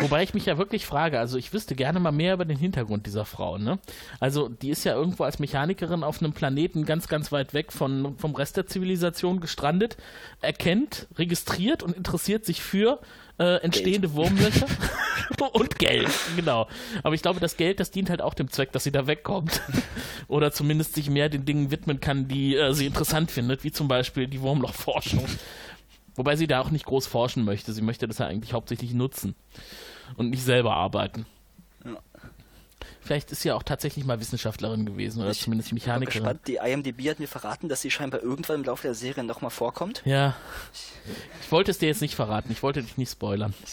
Speaker 1: Wobei ich mich ja wirklich frage, also ich wüsste gerne mal mehr über den Hintergrund dieser Frau, ne? Also die ist ja irgendwo als Mechanikerin auf einem Planeten ganz, ganz weit weg von, vom Rest der Zivilisation gestrandet, erkennt, registriert und interessiert sich für äh, entstehende Geld. Wurmlöcher [laughs] und Geld, genau. Aber ich glaube, das Geld, das dient halt auch dem Zweck, dass sie da wegkommt. [laughs] Oder zumindest sich mehr den Dingen widmen kann, die äh, sie interessant findet, wie zum Beispiel die Wurmlochforschung. Wobei sie da auch nicht groß forschen möchte. Sie möchte das ja eigentlich hauptsächlich nutzen und nicht selber arbeiten. Ja. Vielleicht ist sie ja auch tatsächlich mal Wissenschaftlerin gewesen oder ich zumindest Mechanikerin. Bin
Speaker 2: gespannt. Die IMDb hat mir verraten, dass sie scheinbar irgendwann im Laufe der Serie nochmal vorkommt.
Speaker 1: Ja. Ich wollte es dir jetzt nicht verraten. Ich wollte dich nicht spoilern. [laughs]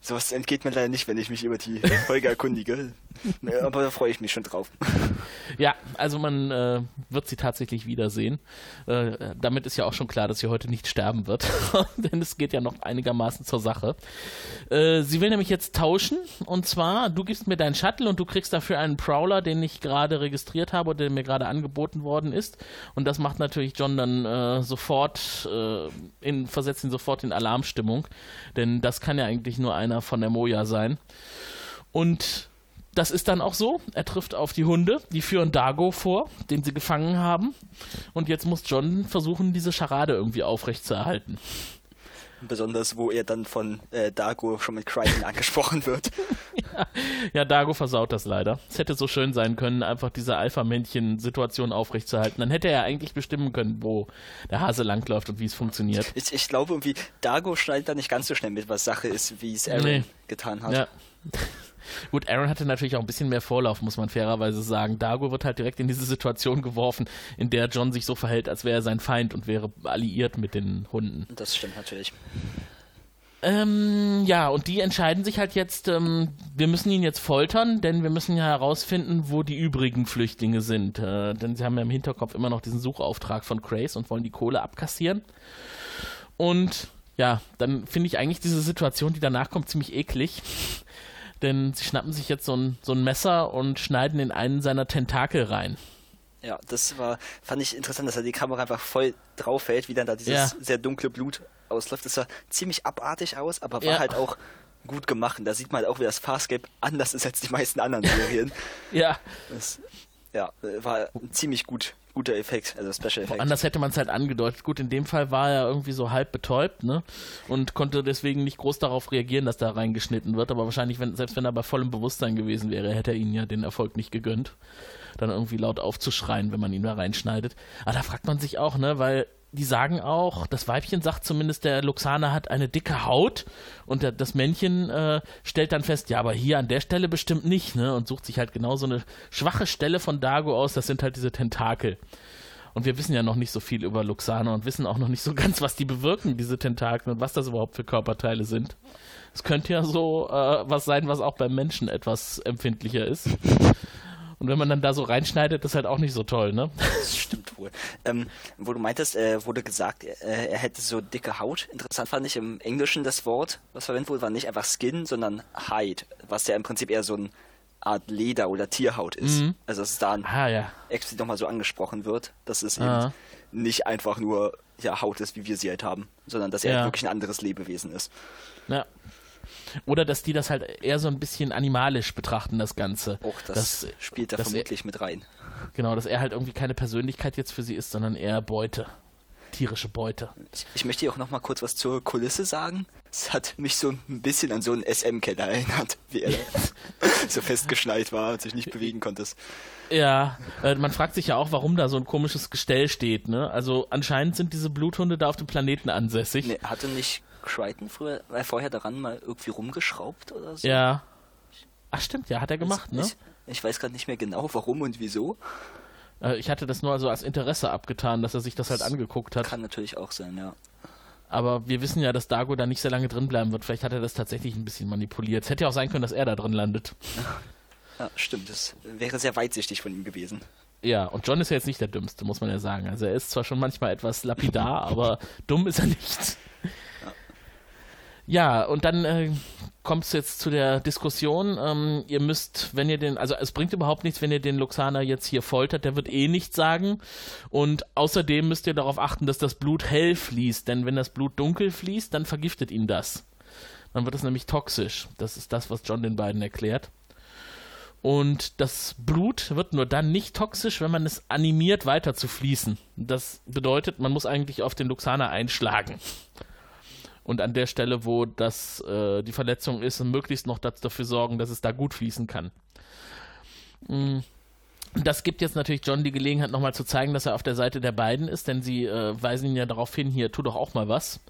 Speaker 2: Sowas entgeht mir leider nicht, wenn ich mich über die Folge erkundige. [laughs] Aber da freue ich mich schon drauf.
Speaker 1: Ja, also man äh, wird sie tatsächlich wiedersehen. Äh, damit ist ja auch schon klar, dass sie heute nicht sterben wird. [laughs] Denn es geht ja noch einigermaßen zur Sache. Äh, sie will nämlich jetzt tauschen. Und zwar, du gibst mir deinen Shuttle und du kriegst dafür einen Prowler, den ich gerade registriert habe oder der mir gerade angeboten worden ist. Und das macht natürlich John dann äh, sofort, äh, in, versetzt ihn sofort in Alarmstimmung. Denn das kann ja eigentlich nur einer von der Moja sein. Und das ist dann auch so. Er trifft auf die Hunde, die führen Dago vor, den sie gefangen haben. Und jetzt muss John versuchen, diese Scharade irgendwie aufrechtzuerhalten.
Speaker 2: Besonders, wo er dann von äh, Dago schon mit Crichton angesprochen wird.
Speaker 1: ja, [laughs] ja, Dago versaut das leider. Es hätte so schön sein können, einfach diese Alpha-Männchen-Situation aufrechtzuerhalten. Dann hätte er eigentlich bestimmen können, wo der Hase langläuft und wie es funktioniert.
Speaker 2: Ich, ich glaube irgendwie, Dago schneidet da nicht ganz so schnell mit, was Sache ist, wie es Aaron nee. getan hat. Ja. [laughs]
Speaker 1: Gut, Aaron hatte natürlich auch ein bisschen mehr Vorlauf, muss man fairerweise sagen. Dago wird halt direkt in diese Situation geworfen, in der John sich so verhält, als wäre er sein Feind und wäre alliiert mit den Hunden.
Speaker 2: Das stimmt natürlich.
Speaker 1: Ähm, ja, und die entscheiden sich halt jetzt, ähm, wir müssen ihn jetzt foltern, denn wir müssen ja herausfinden, wo die übrigen Flüchtlinge sind. Äh, denn sie haben ja im Hinterkopf immer noch diesen Suchauftrag von Grace und wollen die Kohle abkassieren. Und ja, dann finde ich eigentlich diese Situation, die danach kommt, ziemlich eklig. [laughs] Denn sie schnappen sich jetzt so ein, so ein Messer und schneiden in einen seiner Tentakel rein.
Speaker 2: Ja, das war, fand ich interessant, dass da die Kamera einfach voll drauf hält, wie dann da dieses
Speaker 1: Ja.
Speaker 2: sehr dunkle Blut ausläuft. Das sah ziemlich abartig aus, aber war
Speaker 1: Ja.
Speaker 2: halt auch gut gemacht. Und da sieht man halt auch, wie das Farscape anders ist als die meisten anderen Serien. [laughs]
Speaker 1: Ja,
Speaker 2: Das, ja, war ein ziemlich gut, guter Effekt, also Special Effekt.
Speaker 1: Anders hätte man es halt angedeutet. Gut, in dem Fall war er irgendwie so halb betäubt, ne? Und konnte deswegen nicht groß darauf reagieren, dass da reingeschnitten wird. Aber wahrscheinlich, wenn, selbst wenn er bei vollem Bewusstsein gewesen wäre, hätte er ihnen ja den Erfolg nicht gegönnt. Dann irgendwie laut aufzuschreien, wenn man ihn da reinschneidet. Aber da fragt man sich auch, ne? Weil die sagen auch, das Weibchen sagt zumindest, der Luxaner hat eine dicke Haut und der, das Männchen äh, stellt dann fest, ja, aber hier an der Stelle bestimmt nicht, ne? Und sucht sich halt genau so eine schwache Stelle von Dago aus, das sind halt diese Tentakel. Und wir wissen ja noch nicht so viel über Luxaner und wissen auch noch nicht so [laughs] ganz, was die bewirken, diese Tentakel und was das überhaupt für Körperteile sind. Es könnte ja so äh, was sein, was auch beim Menschen etwas empfindlicher ist. Und wenn man dann da so reinschneidet, ist halt auch nicht so toll, ne? [laughs]
Speaker 2: Das stimmt wohl. Ähm, wo du meintest, äh, wurde gesagt, äh, er hätte so dicke Haut. Interessant fand ich im Englischen das Wort, was verwendet wurde, war nicht einfach Skin, sondern Hide, was ja im Prinzip eher so eine Art Leder oder Tierhaut ist.
Speaker 1: Mhm.
Speaker 2: Also dass es da
Speaker 1: Ah ja.
Speaker 2: explizit nochmal so angesprochen wird, dass es eben
Speaker 1: Ah.
Speaker 2: nicht einfach nur ja, Haut ist, wie wir sie halt haben, sondern dass er
Speaker 1: Ja.
Speaker 2: halt wirklich ein anderes Lebewesen ist.
Speaker 1: Ja. Oder dass die das halt eher so ein bisschen animalisch betrachten, das Ganze.
Speaker 2: Auch das,
Speaker 1: Dass-
Speaker 2: spielt da vermutlich mit rein.
Speaker 1: Genau, dass er halt irgendwie keine Persönlichkeit jetzt für sie ist, sondern eher Beute. Tierische Beute.
Speaker 2: Ich, ich möchte hier auch noch mal kurz was zur Kulisse sagen. Es hat mich so ein bisschen an so einen SM-Keller erinnert, [laughs] wie er [laughs] so festgeschnallt war und sich nicht bewegen konnte.
Speaker 1: Ja, äh, man fragt sich ja auch, warum da so ein komisches Gestell steht, ne? Also anscheinend sind diese Bluthunde da auf dem Planeten ansässig.
Speaker 2: Nee, hatte nicht Crichton früher, weil vorher daran mal irgendwie rumgeschraubt oder so?
Speaker 1: Ja. Ach stimmt, ja, hat er gemacht, ne?
Speaker 2: Ich, ich weiß gerade nicht mehr genau, warum und wieso.
Speaker 1: Äh, ich hatte das nur so als Interesse abgetan, dass er sich das halt angeguckt hat.
Speaker 2: Kann natürlich auch sein, ja.
Speaker 1: Aber wir wissen ja, dass Dago da nicht sehr lange drin bleiben wird. Vielleicht hat er das tatsächlich ein bisschen manipuliert. Es hätte ja auch sein können, dass er da drin landet. [laughs]
Speaker 2: Ja, stimmt. Das wäre sehr weitsichtig von ihm gewesen.
Speaker 1: Ja, und John ist ja jetzt nicht der Dümmste, muss man ja sagen. Also er ist zwar schon manchmal etwas lapidar, [laughs] aber dumm ist er nicht. Ja, und dann äh, kommt es jetzt zu der Diskussion. Ähm, ihr müsst, wenn ihr den, also es bringt überhaupt nichts, wenn ihr den Luxaner jetzt hier foltert, der wird eh nichts sagen. Und außerdem müsst ihr darauf achten, dass das Blut hell fließt, denn wenn das Blut dunkel fließt, dann vergiftet ihn das. Dann wird es nämlich toxisch. Das ist das, was John den beiden erklärt. Und das Blut wird nur dann nicht toxisch, wenn man es animiert, weiter zu fließen. Das bedeutet, man muss eigentlich auf den Luxaner einschlagen. Und an der Stelle, wo das äh, die Verletzung ist, möglichst noch dafür sorgen, dass es da gut fließen kann. Mm. Das gibt jetzt natürlich John die Gelegenheit, nochmal zu zeigen, dass er auf der Seite der beiden ist, denn sie äh, weisen ihn ja darauf hin, hier, tu doch auch mal was.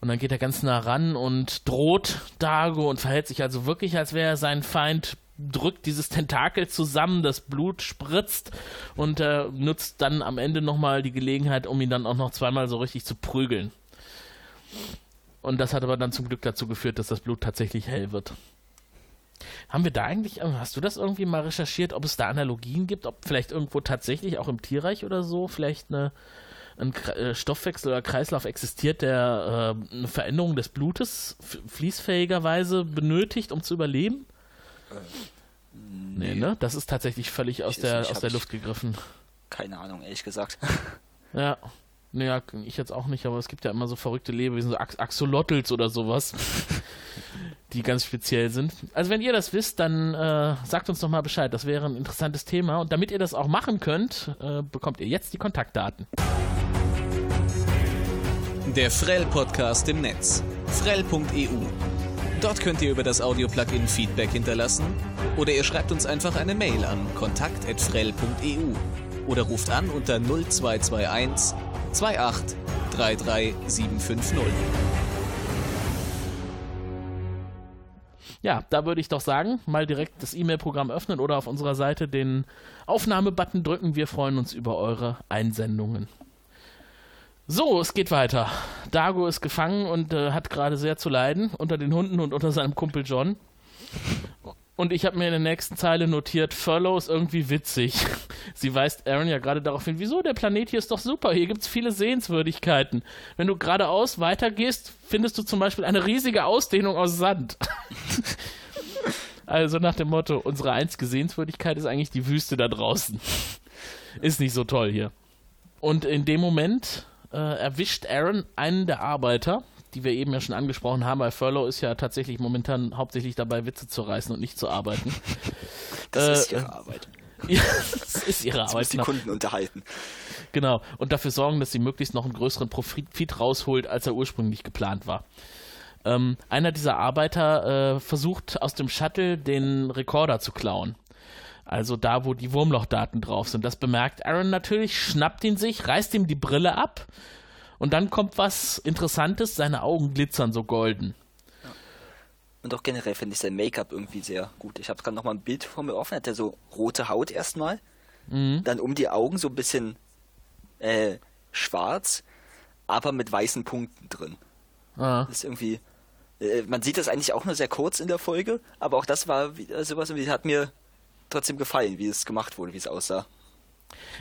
Speaker 1: Und dann geht er ganz nah ran und droht Dago und verhält sich also wirklich, als wäre er sein Feind, drückt dieses Tentakel zusammen, das Blut spritzt und äh, nutzt dann am Ende nochmal die Gelegenheit, um ihn dann auch noch zweimal so richtig zu prügeln. Und das hat aber dann zum Glück dazu geführt, dass das Blut tatsächlich hell wird. Haben wir da eigentlich, äh, hast du das irgendwie mal recherchiert, ob es da Analogien gibt, ob vielleicht irgendwo tatsächlich auch im Tierreich oder so vielleicht eine, ein äh, Stoffwechsel oder Kreislauf existiert, der äh, eine Veränderung des Blutes fließfähigerweise benötigt, um zu überleben? Nee, ne? Das ist tatsächlich völlig aus
Speaker 2: Ich-
Speaker 1: der, aus der Luft gegriffen.
Speaker 2: Keine Ahnung, ehrlich gesagt.
Speaker 1: Ja. [laughs] Naja, ich jetzt auch nicht, aber es gibt ja immer so verrückte Lebewesen, so Ax Axolotls oder sowas, [laughs] die ganz speziell sind. Also wenn ihr das wisst, dann äh, sagt uns doch mal Bescheid. Das wäre ein interessantes Thema. Und damit ihr das auch machen könnt, äh, bekommt ihr jetzt die Kontaktdaten.
Speaker 3: Der Frell-Podcast im Netz. Frell.eu. Dort könnt ihr über das Audio-Plugin Feedback hinterlassen oder ihr schreibt uns einfach eine Mail an kontakt.frell.eu oder ruft an unter 0221 28 33 750.
Speaker 1: Ja, da würde ich doch sagen, mal direkt das E-Mail-Programm öffnen oder auf unserer Seite den Aufnahmebutton drücken. Wir freuen uns über eure Einsendungen. So, es geht weiter. Dago ist gefangen und äh, hat gerade sehr zu leiden unter den Hunden und unter seinem Kumpel John. Und ich habe mir in der nächsten Zeile notiert, Furlough ist irgendwie witzig. [laughs] Sie weist Aaron ja gerade darauf hin, wieso, der Planet hier ist doch super, hier gibt es viele Sehenswürdigkeiten. Wenn du geradeaus weitergehst, findest du zum Beispiel eine riesige Ausdehnung aus Sand. [laughs] also nach dem Motto, unsere einzige Sehenswürdigkeit ist eigentlich die Wüste da draußen. ist nicht so toll hier. Und in dem Moment äh, erwischt Aaron einen der Arbeiter, die wir eben ja schon angesprochen haben, weil Furlough ist ja tatsächlich momentan hauptsächlich dabei, Witze zu reißen und nicht zu arbeiten. [laughs]
Speaker 2: Das äh, ist ihre Arbeit. [laughs]
Speaker 1: ja, das ist ihre Arbeit.
Speaker 2: Sie die Kunden unterhalten.
Speaker 1: Genau. Und dafür sorgen, dass sie möglichst noch einen größeren Profit rausholt, als er ursprünglich geplant war. Ähm, einer dieser Arbeiter äh, versucht aus dem Shuttle den Rekorder zu klauen. Also da, wo die Wurmlochdaten drauf sind. Das bemerkt Aaron natürlich, schnappt ihn sich, reißt ihm die Brille ab und dann kommt was Interessantes, seine Augen glitzern so golden.
Speaker 2: Und auch generell finde ich sein Make-up irgendwie sehr gut. Ich habe gerade noch mal ein Bild vor mir offen. Hat er so rote Haut erstmal, mhm. dann um die Augen so ein bisschen äh, schwarz, aber mit weißen Punkten drin. Ah. Das ist irgendwie. Äh, man sieht das eigentlich auch nur sehr kurz in der Folge, aber auch das war wieder sowas, wie hat mir trotzdem gefallen, wie es gemacht wurde, wie es aussah.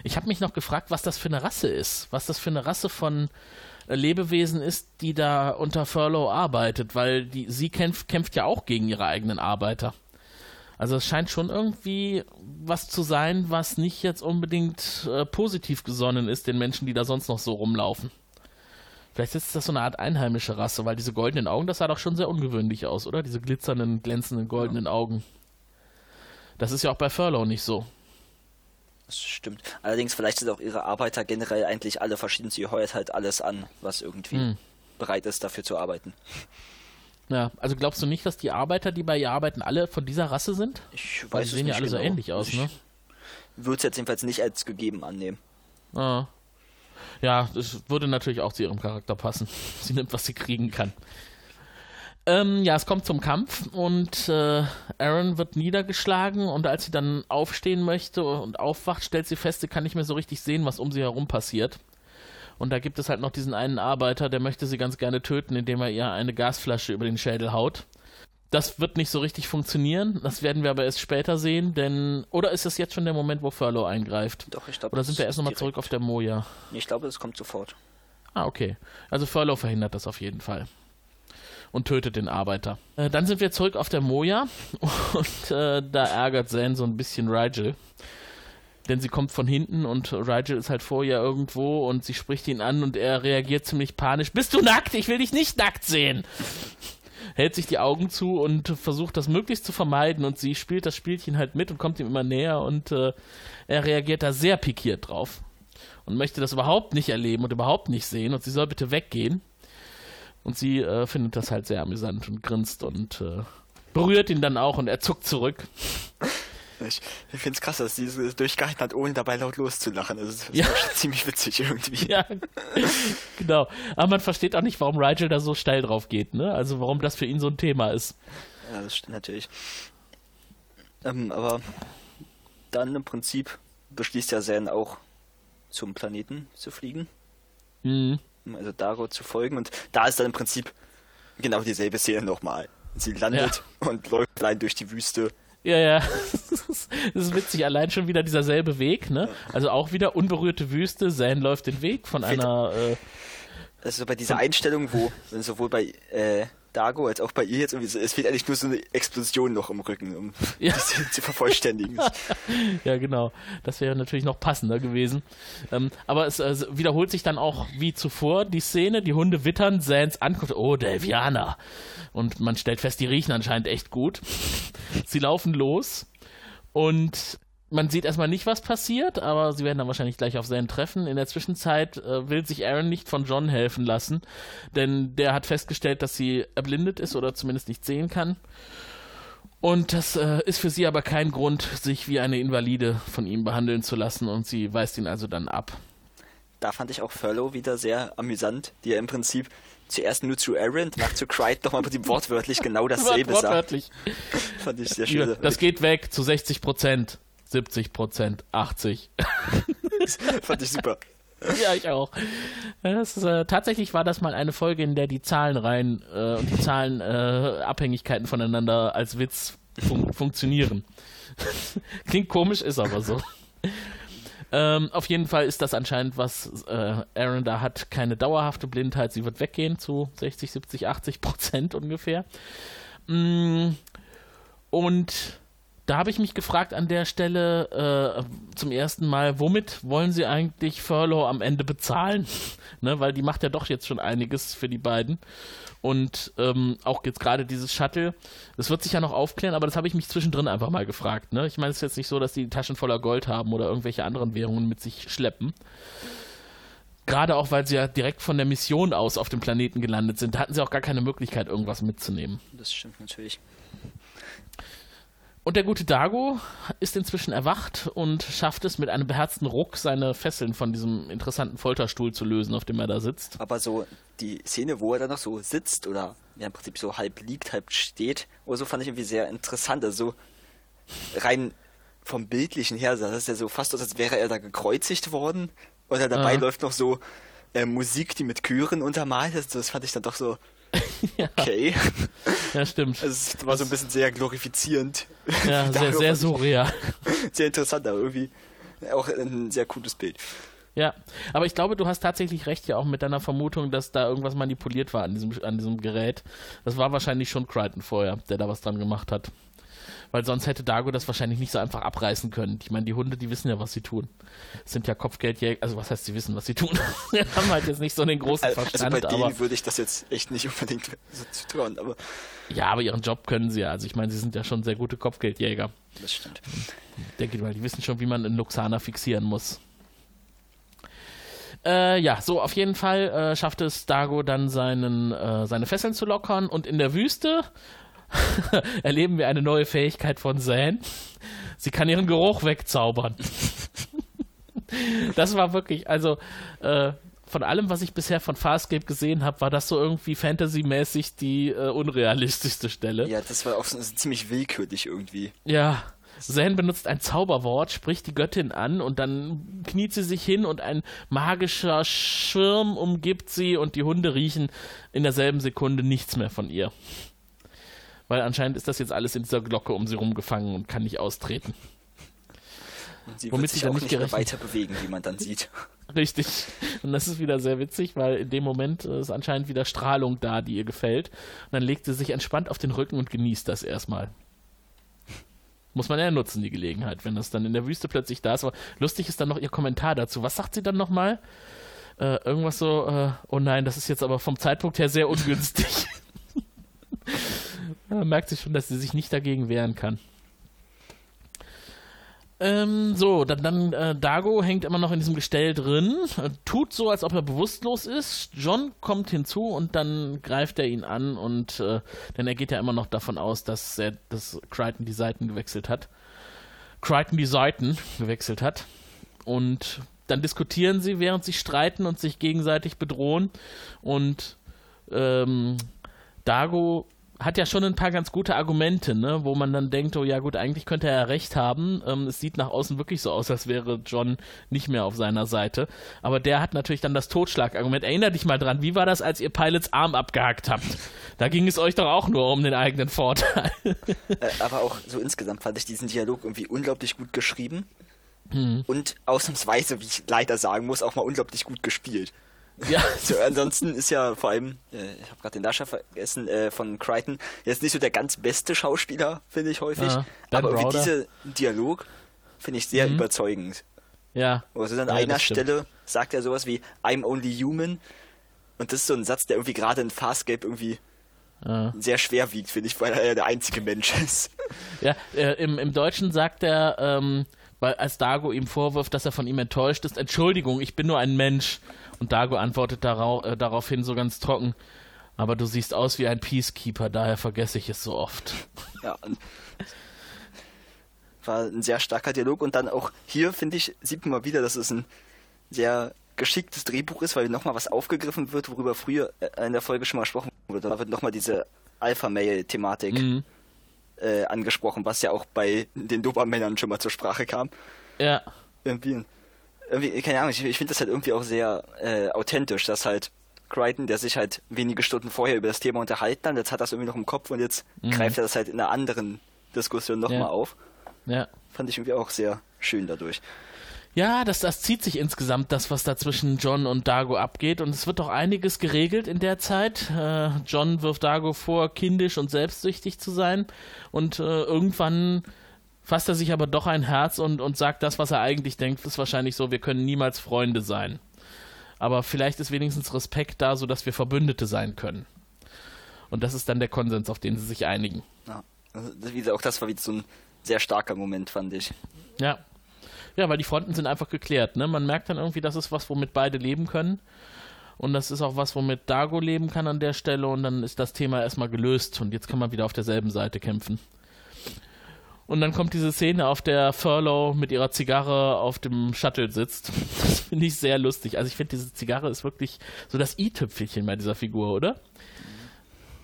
Speaker 1: Ich habe mich noch gefragt, was das für eine Rasse ist, was das für eine Rasse von äh, Lebewesen ist, die da unter Furlough arbeitet, weil die, sie kämpft, kämpft ja auch gegen ihre eigenen Arbeiter. Also es scheint schon irgendwie was zu sein, was nicht jetzt unbedingt äh, positiv gesonnen ist den Menschen, die da sonst noch so rumlaufen. Vielleicht ist das so eine Art einheimische Rasse, weil diese goldenen Augen, das sah doch schon sehr ungewöhnlich aus, oder? Diese glitzernden, glänzenden goldenen ja. Augen. Das ist ja auch bei Furlough nicht so.
Speaker 2: Das stimmt. Allerdings, vielleicht sind auch ihre Arbeiter generell eigentlich alle verschieden. Sie heuert halt alles an, was irgendwie hm. bereit ist, dafür zu arbeiten.
Speaker 1: Ja, also glaubst du nicht, dass die Arbeiter, die bei ihr arbeiten, alle von dieser Rasse sind?
Speaker 2: Ich weiß Weil
Speaker 1: sie sehen ja alle genau. so ähnlich aus, ne?
Speaker 2: Ich würde es jetzt jedenfalls nicht als gegeben annehmen.
Speaker 1: Ah. Ja, das würde natürlich auch zu ihrem Charakter passen. [laughs] Sie nimmt, was sie kriegen kann. Ähm, ja, es kommt zum Kampf und äh, Aaron wird niedergeschlagen und als sie dann aufstehen möchte und aufwacht, stellt sie fest, sie kann nicht mehr so richtig sehen, was um sie herum passiert. Und da gibt es halt noch diesen einen Arbeiter, der möchte sie ganz gerne töten, indem er ihr eine Gasflasche über den Schädel haut. Das wird nicht so richtig funktionieren. Das werden wir aber erst später sehen, denn. Oder ist das jetzt schon der Moment, wo Furlough eingreift?
Speaker 2: Doch, ich glaube.
Speaker 1: Oder sind wir erst nochmal zurück auf der Moja?
Speaker 2: Ich glaube, es kommt sofort.
Speaker 1: Ah, okay. Also Furlough verhindert das auf jeden Fall und tötet den Arbeiter. Äh, dann sind wir zurück auf der Moja [laughs] und äh, da ärgert Zane so ein bisschen Rigel. Denn sie kommt von hinten und Rigel ist halt vor ihr irgendwo und sie spricht ihn an und er reagiert ziemlich panisch. Bist du nackt? Ich will dich nicht nackt sehen! Hält sich die Augen zu und versucht das möglichst zu vermeiden und sie spielt das Spielchen halt mit und kommt ihm immer näher und äh, er reagiert da sehr pikiert drauf und möchte das überhaupt nicht erleben und überhaupt nicht sehen und sie soll bitte weggehen. Und sie äh, findet das halt sehr amüsant und grinst und äh, berührt ihn dann auch und er zuckt zurück.
Speaker 2: Ich, ich finde es krass, dass sie es durchgehalten hat, ohne dabei laut loszulachen. Das ist, das ja. ist ziemlich witzig irgendwie. [laughs]
Speaker 1: Ja, genau. Aber man versteht auch nicht, warum Rigel da so steil drauf geht, ne? Also warum das für ihn so ein Thema ist.
Speaker 2: Ja, das stimmt natürlich. Ähm, aber dann im Prinzip beschließt ja Zen auch zum Planeten zu fliegen. Mhm also Daro zu folgen. Und da ist dann im Prinzip genau dieselbe Szene nochmal. Sie landet ja. und läuft allein durch die Wüste.
Speaker 1: Ja, ja. [laughs] Das ist witzig, allein schon wieder dieser selbe Weg, ne? Also auch wieder unberührte Wüste, Zane läuft den Weg von einer. Äh,
Speaker 2: also bei dieser Einstellung, wo sowohl bei äh, Dago als auch bei ihr jetzt irgendwie, es fehlt eigentlich nur so eine Explosion noch im Rücken, um ja. das zu vervollständigen. [laughs]
Speaker 1: ja, genau. Das wäre natürlich noch passender gewesen. Ähm, aber es äh, wiederholt sich dann auch wie zuvor die Szene, die Hunde wittern, Sans ankommt, oh, Delviana. Und man stellt fest, die riechen anscheinend echt gut. [laughs] Sie laufen los und man sieht erstmal nicht, was passiert, aber sie werden dann wahrscheinlich gleich auf seinen treffen. In der Zwischenzeit äh, will sich Aaron nicht von John helfen lassen, denn der hat festgestellt, dass sie erblindet ist oder zumindest nicht sehen kann. Und das äh, ist für sie aber kein Grund, sich wie eine Invalide von ihm behandeln zu lassen und sie weist ihn also dann ab.
Speaker 2: Da fand ich auch Furlow wieder sehr amüsant, die er im Prinzip zuerst nur zu Aaron, danach zu Crichton nochmal im wortwörtlich genau [laughs] dasselbe sagt. Wortwörtlich.
Speaker 1: Fand ich sehr schön. Das geht weg zu 60 Prozent. 70 Prozent, 80. [laughs]
Speaker 2: Fand ich super.
Speaker 1: ja, ich auch. Das ist, äh, tatsächlich war das mal eine Folge, in der die Zahlenreihen äh, und die Zahlenabhängigkeiten äh, voneinander als Witz fun funktionieren. [laughs] Klingt komisch, ist aber so. Ähm, auf jeden Fall ist das anscheinend, was äh, Aaron da hat, keine dauerhafte Blindheit. Sie wird weggehen zu 60, 70, 80 Prozent ungefähr. Mm, und da habe ich mich gefragt an der Stelle äh, zum ersten Mal, womit wollen sie eigentlich Furlow am Ende bezahlen? [laughs] ne, weil die macht ja doch jetzt schon einiges für die beiden. Und ähm, auch jetzt gerade dieses Shuttle, das wird sich ja noch aufklären, aber das habe ich mich zwischendrin einfach mal gefragt. Ne? Ich meine, es ist jetzt nicht so, dass die Taschen voller Gold haben oder irgendwelche anderen Währungen mit sich schleppen. Gerade auch, weil sie ja direkt von der Mission aus auf dem Planeten gelandet sind. Da hatten sie auch gar keine Möglichkeit, irgendwas mitzunehmen.
Speaker 2: Das stimmt natürlich.
Speaker 1: Und der gute Dago ist inzwischen erwacht und schafft es mit einem beherzten Ruck, seine Fesseln von diesem interessanten Folterstuhl zu lösen, auf dem er da sitzt.
Speaker 2: Aber so die Szene, wo er da noch so sitzt oder ja, im Prinzip so halb liegt, halb steht, oder so fand ich irgendwie sehr interessant. Also rein vom Bildlichen her sah das ja so fast aus, als wäre er da gekreuzigt worden. Oder dabei ja. läuft noch so äh, Musik, die mit Chören untermalt ist. Das fand ich dann doch so [laughs] ja. Okay.
Speaker 1: Ja, stimmt.
Speaker 2: Also, es war so ein bisschen sehr glorifizierend.
Speaker 1: Ja, [laughs] sehr, sehr surreal. [laughs]
Speaker 2: Sehr interessant, aber irgendwie auch ein sehr cooles Bild.
Speaker 1: Ja, aber ich glaube, du hast tatsächlich recht ja auch mit deiner Vermutung, dass da irgendwas manipuliert war an diesem, an diesem Gerät. Das war wahrscheinlich schon Crichton vorher, der da was dran gemacht hat weil sonst hätte Dago das wahrscheinlich nicht so einfach abreißen können. Ich meine, die Hunde, die wissen ja, was sie tun. Das sind ja Kopfgeldjäger, also was heißt, sie wissen, was sie tun? [laughs] Sie haben halt jetzt nicht so den großen also Verstand.
Speaker 2: Also bei denen würde ich das jetzt echt nicht unbedingt so zutrauen, aber...
Speaker 1: Ja, aber ihren Job können sie ja. Also ich meine, sie sind ja schon sehr gute Kopfgeldjäger.
Speaker 2: Das stimmt.
Speaker 1: Ich denke mal, die wissen schon, wie man einen Luxaner fixieren muss. Äh, ja, so auf jeden Fall äh, schafft es Dago dann seinen, äh, seine Fesseln zu lockern und in der Wüste [laughs] erleben wir eine neue Fähigkeit von Zane. Sie kann ihren Geruch wegzaubern. das war wirklich, also äh, von allem, was ich bisher von Farscape gesehen habe, war das so irgendwie fantasymäßig die äh, unrealistischste Stelle.
Speaker 2: Ja, das war auch so, so ziemlich willkürlich irgendwie.
Speaker 1: Ja. Zane benutzt ein Zauberwort, spricht die Göttin an und dann kniet sie sich hin und ein magischer Schirm umgibt sie und die Hunde riechen in derselben Sekunde nichts mehr von ihr weil anscheinend ist das jetzt alles in dieser Glocke um sie rumgefangen und kann nicht austreten.
Speaker 2: Und sie Womit wird sich auch nicht, nicht weiter bewegen, wie man dann sieht. [laughs]
Speaker 1: Richtig. Und das ist wieder sehr witzig, weil in dem Moment ist anscheinend wieder Strahlung da, die ihr gefällt. Und dann legt sie sich entspannt auf den Rücken und genießt das erstmal. Muss man ja nutzen, die Gelegenheit, wenn das dann in der Wüste plötzlich da ist. Aber lustig ist dann noch ihr Kommentar dazu. Was sagt sie dann nochmal? Äh, irgendwas so, äh, oh nein, das ist jetzt aber vom Zeitpunkt her sehr ungünstig. [laughs] Man merkt sich schon, dass sie sich nicht dagegen wehren kann. Ähm, so, dann, dann äh, Dago hängt immer noch in diesem Gestell drin, äh, tut so, als ob er bewusstlos ist. John kommt hinzu und dann greift er ihn an und äh, denn er geht ja immer noch davon aus, dass er, dass Crichton die Seiten gewechselt hat. Crichton die Seiten gewechselt hat. Und dann diskutieren sie, während sie streiten und sich gegenseitig bedrohen. Und ähm, Dago hat ja schon ein paar ganz gute Argumente, ne? wo man dann denkt, oh ja gut, eigentlich könnte er ja recht haben. Ähm, es sieht nach außen wirklich so aus, als wäre John nicht mehr auf seiner Seite. Aber der hat natürlich dann das Totschlagargument. Erinner dich mal dran, wie war das, als ihr Pilots Arm abgehackt habt? Da ging es euch doch auch nur um den eigenen Vorteil.
Speaker 2: äh, aber auch so insgesamt fand ich diesen Dialog irgendwie unglaublich gut geschrieben. Hm. Und ausnahmsweise, wie ich leider sagen muss, auch mal unglaublich gut gespielt. Ja. [laughs] So, ansonsten ist ja vor allem, äh, ich habe gerade den Darsteller vergessen, äh, von Crichton, jetzt nicht so der ganz beste Schauspieler, finde ich häufig. Ja, aber irgendwie dieser Dialog finde ich sehr mhm. überzeugend.
Speaker 1: Ja.
Speaker 2: Also an ja, einer Stelle sagt er sowas wie I'm only human. Und das ist so ein Satz, der irgendwie gerade in Farscape irgendwie ja. sehr schwer wiegt, finde ich, weil er ja der einzige Mensch [laughs] ist.
Speaker 1: Ja, äh, im, im Deutschen sagt er, ähm, weil als Dago ihm vorwirft, dass er von ihm enttäuscht ist, Entschuldigung, ich bin nur ein Mensch. Und Dago antwortet darauf, äh, daraufhin so ganz trocken, aber du siehst aus wie ein Peacekeeper, daher vergesse ich es so oft. [laughs]
Speaker 2: Ja, war ein sehr starker Dialog und dann auch hier, finde ich, sieht man mal wieder, dass es ein sehr geschicktes Drehbuch ist, weil nochmal was aufgegriffen wird, worüber früher äh, in der Folge schon mal gesprochen wurde. Da wird nochmal diese Alpha-Mail-Thematik mhm. äh, angesprochen, was ja auch bei den Dobermännern schon mal zur Sprache kam.
Speaker 1: Ja.
Speaker 2: Irgendwie irgendwie, keine Ahnung, ich, ich finde das halt irgendwie auch sehr äh, authentisch, dass halt Crichton, der sich halt wenige Stunden vorher über das Thema unterhalten hat, jetzt hat das irgendwie noch im Kopf und jetzt mhm. greift er das halt in einer anderen Diskussion nochmal ja. auf. Ja. Fand ich irgendwie auch sehr schön dadurch.
Speaker 1: Ja, das, das zieht sich insgesamt, das, was da zwischen John und Dago abgeht. Und es wird doch einiges geregelt in der Zeit. Äh, John wirft Dago vor, kindisch und selbstsüchtig zu sein. Und äh, irgendwann fasst er sich aber doch ein Herz und, und sagt das, was er eigentlich denkt, ist wahrscheinlich so, wir können niemals Freunde sein. Aber vielleicht ist wenigstens Respekt da, sodass wir Verbündete sein können. Und das ist dann der Konsens, auf den sie sich einigen.
Speaker 2: Ja, also, auch das war wieder so ein sehr starker Moment, fand ich.
Speaker 1: Ja. Ja, weil die Fronten sind einfach geklärt. Ne? Man merkt dann irgendwie, das ist was, womit beide leben können. Und das ist auch was, womit Dago leben kann an der Stelle. Und dann ist das Thema erstmal gelöst. Und jetzt kann man wieder auf derselben Seite kämpfen. Und dann kommt diese Szene, auf der Furlow mit ihrer Zigarre auf dem Shuttle sitzt. [laughs] Das finde ich sehr lustig. Also ich finde, diese Zigarre ist wirklich so das i-Tüpfelchen bei dieser Figur, oder?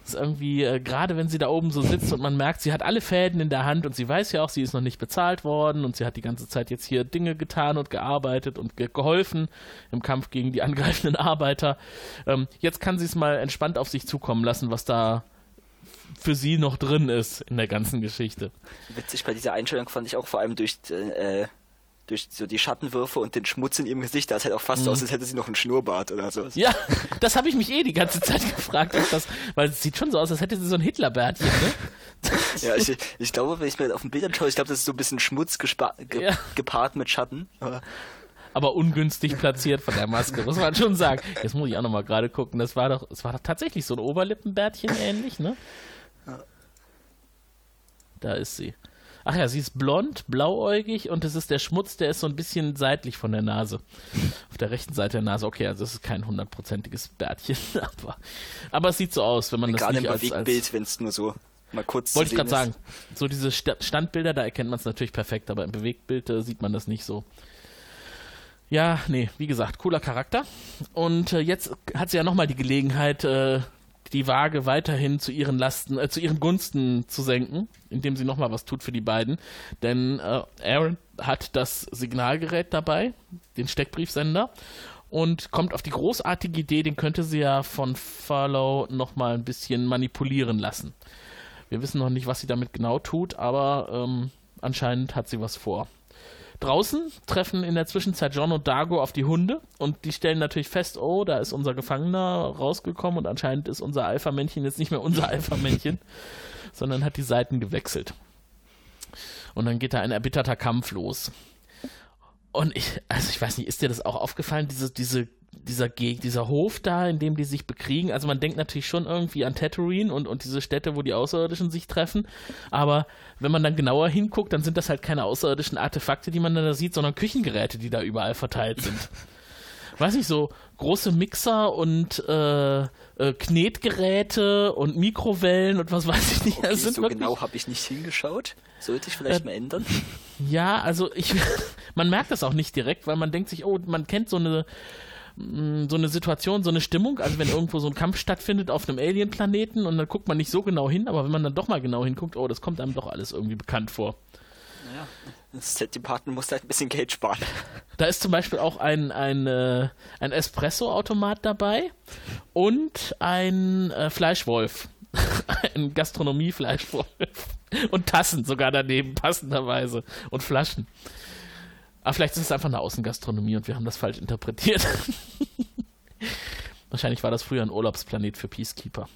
Speaker 1: ist irgendwie, äh, gerade wenn sie da oben so sitzt und man merkt, sie hat alle Fäden in der Hand und sie weiß ja auch, sie ist noch nicht bezahlt worden und sie hat die ganze Zeit jetzt hier Dinge getan und gearbeitet und ge geholfen im Kampf gegen die [laughs] angreifenden Arbeiter. Ähm, jetzt kann sie es mal entspannt auf sich zukommen lassen, was da für sie noch drin ist in der ganzen Geschichte.
Speaker 2: Witzig bei dieser Einstellung fand ich auch vor allem durch äh, durch so die Schattenwürfe und den Schmutz in ihrem Gesicht, da ist halt auch fast mhm. aus, als hätte sie noch einen Schnurrbart oder so.
Speaker 1: Ja, das habe ich mich eh die ganze Zeit [laughs] gefragt, das, weil es sieht schon so aus, als hätte sie so ein Hitlerbärtchen, ne? [laughs]
Speaker 2: ja, ich, ich glaube, wenn ich mir auf dem Bild anschaue, ich glaube, das ist so ein bisschen Schmutz ge ja. gepaart mit Schatten.
Speaker 1: Aber aber ungünstig platziert von der Maske, muss man schon sagen. Jetzt muss ich auch nochmal gerade gucken. Das war doch, es war doch tatsächlich so ein Oberlippenbärtchen ähnlich, ne? Da ist sie. Ach ja, sie ist blond, blauäugig und es ist der Schmutz, der ist so ein bisschen seitlich von der Nase. Auf der rechten Seite der Nase. Okay, also es ist kein hundertprozentiges Bärtchen, [laughs] aber, aber es sieht so aus, wenn man das
Speaker 2: Gerade nicht im als, Bewegtbild, wenn es nur so mal kurz
Speaker 1: Wollte ich gerade sagen. So diese Standbilder, da erkennt man es natürlich perfekt, aber im Bewegtbild äh, sieht man das nicht so. Ja, nee, wie gesagt, cooler Charakter. Und äh, jetzt hat sie ja nochmal die Gelegenheit, äh, die Waage weiterhin zu ihren Lasten, äh, zu ihren Gunsten zu senken, indem sie nochmal was tut für die beiden. Denn äh, Aaron hat das Signalgerät dabei, den Steckbriefsender, und kommt auf die großartige Idee, den könnte sie ja von Furlow nochmal ein bisschen manipulieren lassen. Wir wissen noch nicht, was sie damit genau tut, aber ähm, anscheinend hat sie was vor. Draußen treffen in der Zwischenzeit John und Dago auf die Hunde und die stellen natürlich fest, oh, da ist unser Gefangener rausgekommen und anscheinend ist unser Alpha-Männchen jetzt nicht mehr unser [laughs] Alpha-Männchen, sondern hat die Seiten gewechselt. Und dann geht da ein erbitterter Kampf los. Und ich, also ich weiß nicht, ist dir das auch aufgefallen, diese, diese dieser, Geg dieser Hof da, in dem die sich bekriegen. Also man denkt natürlich schon irgendwie an Tatooine und, und diese Städte, wo die Außerirdischen sich treffen. Aber wenn man dann genauer hinguckt, dann sind das halt keine außerirdischen Artefakte, die man dann da sieht, sondern Küchengeräte, die da überall verteilt sind. [laughs] Weiß nicht, so große Mixer und äh, äh, Knetgeräte und Mikrowellen und was weiß ich nicht.
Speaker 2: Okay, so genau habe ich nicht hingeschaut. Sollte ich vielleicht äh, mal ändern? [laughs]
Speaker 1: Ja, also ich, [laughs] man merkt das auch nicht direkt, weil man denkt sich, oh, man kennt so eine so eine Situation, so eine Stimmung, also wenn irgendwo so ein Kampf stattfindet auf einem Alien-Planeten und dann guckt man nicht so genau hin, aber wenn man dann doch mal genau hinguckt, oh, das kommt einem doch alles irgendwie bekannt vor.
Speaker 2: Naja, das Set Department muss halt ein bisschen Geld sparen.
Speaker 1: Da ist zum Beispiel auch ein, ein, äh, ein Espresso-Automat dabei und ein äh, Fleischwolf. [laughs] ein Gastronomie-Fleischwolf. Und Tassen sogar daneben, passenderweise. Und Flaschen. Aber vielleicht ist es einfach eine Außengastronomie und wir haben das falsch interpretiert. [laughs] Wahrscheinlich war das früher ein Urlaubsplanet für Peacekeeper.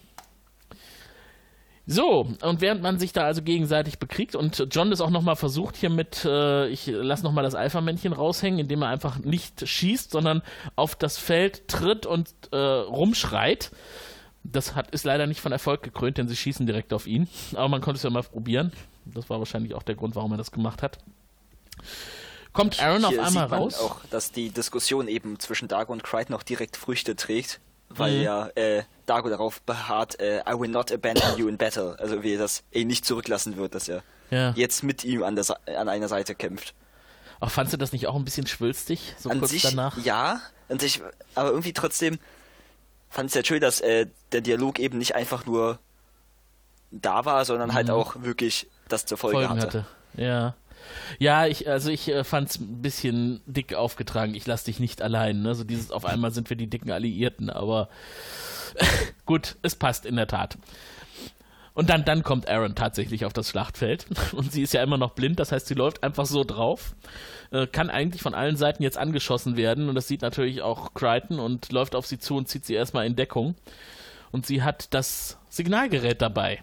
Speaker 1: So, und während man sich da also gegenseitig bekriegt und John das auch nochmal versucht hier mit, äh, ich lasse nochmal das Alpha-Männchen raushängen, indem er einfach nicht schießt, sondern auf das Feld tritt und äh, rumschreit. Das hat, ist leider nicht von Erfolg gekrönt, denn sie schießen direkt auf ihn. Aber man konnte es ja mal probieren. Das war wahrscheinlich auch der Grund, warum er das gemacht hat. Kommt Aaron auf einmal sieht man raus?
Speaker 2: auch, dass die Diskussion eben zwischen Dago und Crichton auch direkt Früchte trägt, weil mhm. ja äh, Dago darauf beharrt, äh, I will not abandon you in battle. Also wie er das eh nicht zurücklassen wird, dass er ja. jetzt mit ihm an, der, an einer Seite kämpft.
Speaker 1: Ach, fandst du das nicht auch ein bisschen schwülstig, so
Speaker 2: an
Speaker 1: kurz
Speaker 2: sich,
Speaker 1: danach?
Speaker 2: Ja, an sich, aber irgendwie trotzdem fand ich es ja schön, dass äh, der Dialog eben nicht einfach nur da war, sondern halt mhm. halt auch wirklich das zur Folge
Speaker 1: Folgen hatte. hatte. Ja. Ja, ich, also ich äh, fand es ein bisschen dick aufgetragen. Ich lass dich nicht allein. Ne? So dieses auf einmal sind wir die dicken Alliierten, aber [laughs] gut, es passt in der Tat. Und dann, dann kommt Aaron tatsächlich auf das Schlachtfeld. [laughs] Und sie ist ja immer noch blind, das heißt, sie läuft einfach so drauf. Äh, kann eigentlich von allen Seiten jetzt angeschossen werden. Und das sieht natürlich auch Crichton und läuft auf sie zu und zieht sie erstmal in Deckung. Und sie hat das Signalgerät dabei.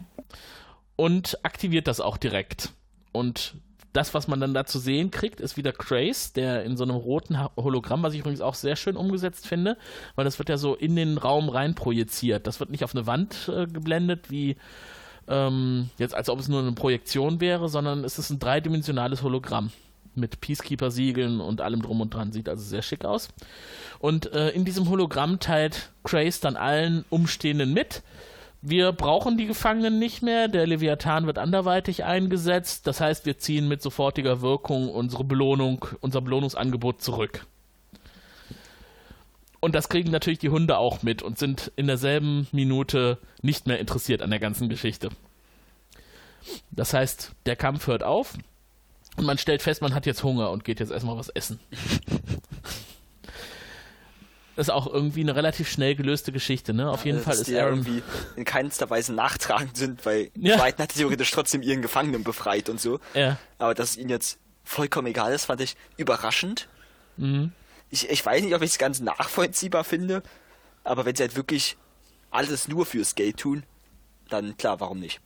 Speaker 1: Und aktiviert das auch direkt. Und das, was man dann da zu sehen kriegt, ist wieder Craze, der in so einem roten Hologramm, was ich übrigens auch sehr schön umgesetzt finde, weil das wird ja so in den Raum rein projiziert. Das wird nicht auf eine Wand äh, geblendet, wie ähm, jetzt als ob es nur eine Projektion wäre, sondern es ist ein dreidimensionales Hologramm mit Peacekeeper-Siegeln und allem drum und dran. Sieht also sehr schick aus. Und äh, in diesem Hologramm teilt Craze dann allen Umstehenden mit. Wir brauchen die Gefangenen nicht mehr. Der Leviathan wird anderweitig eingesetzt. Das heißt, wir ziehen mit sofortiger Wirkung unsere Belohnung, unser Belohnungsangebot zurück. Und das kriegen natürlich die Hunde auch mit und sind in derselben Minute nicht mehr interessiert an der ganzen Geschichte. Das heißt, der Kampf hört auf und man stellt fest, man hat jetzt Hunger und geht jetzt erstmal was essen. [laughs] Ist auch irgendwie eine relativ schnell gelöste Geschichte, ne? Auf jeden
Speaker 2: Ja,
Speaker 1: Fall
Speaker 2: dass
Speaker 1: ist
Speaker 2: ja
Speaker 1: Aaron.
Speaker 2: irgendwie in keinster Weise nachtragend sind, weil
Speaker 1: Ja.
Speaker 2: Crichton hat theoretisch trotzdem ihren Gefangenen befreit und so.
Speaker 1: Ja.
Speaker 2: Aber dass es ihnen jetzt vollkommen egal ist, fand ich überraschend.
Speaker 1: Mhm.
Speaker 2: Ich, ich weiß nicht, ob ich es ganz nachvollziehbar finde, aber wenn sie halt wirklich alles nur fürs Geld tun, dann klar, warum nicht?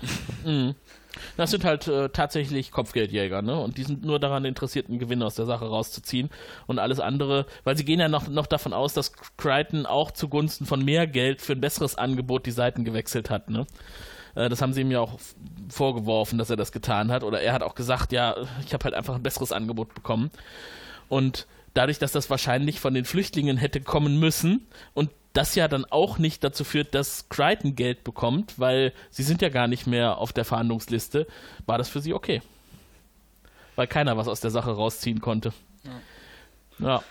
Speaker 1: Das sind halt äh, tatsächlich Kopfgeldjäger, ne? Und die sind nur daran interessiert, einen Gewinn aus der Sache rauszuziehen. Und alles andere, weil sie gehen ja noch, noch davon aus, dass Crichton auch zugunsten von mehr Geld für ein besseres Angebot die Seiten gewechselt hat, ne? Äh, Das haben sie ihm ja auch vorgeworfen, dass er das getan hat. Oder er hat auch gesagt, ja, ich habe halt einfach ein besseres Angebot bekommen. Und dadurch, dass das wahrscheinlich von den Flüchtlingen hätte kommen müssen und das ja dann auch nicht dazu führt, dass Crichton Geld bekommt, weil sie sind ja gar nicht mehr auf der Verhandlungsliste, war das für sie okay. Weil keiner was aus der Sache rausziehen konnte. Ja.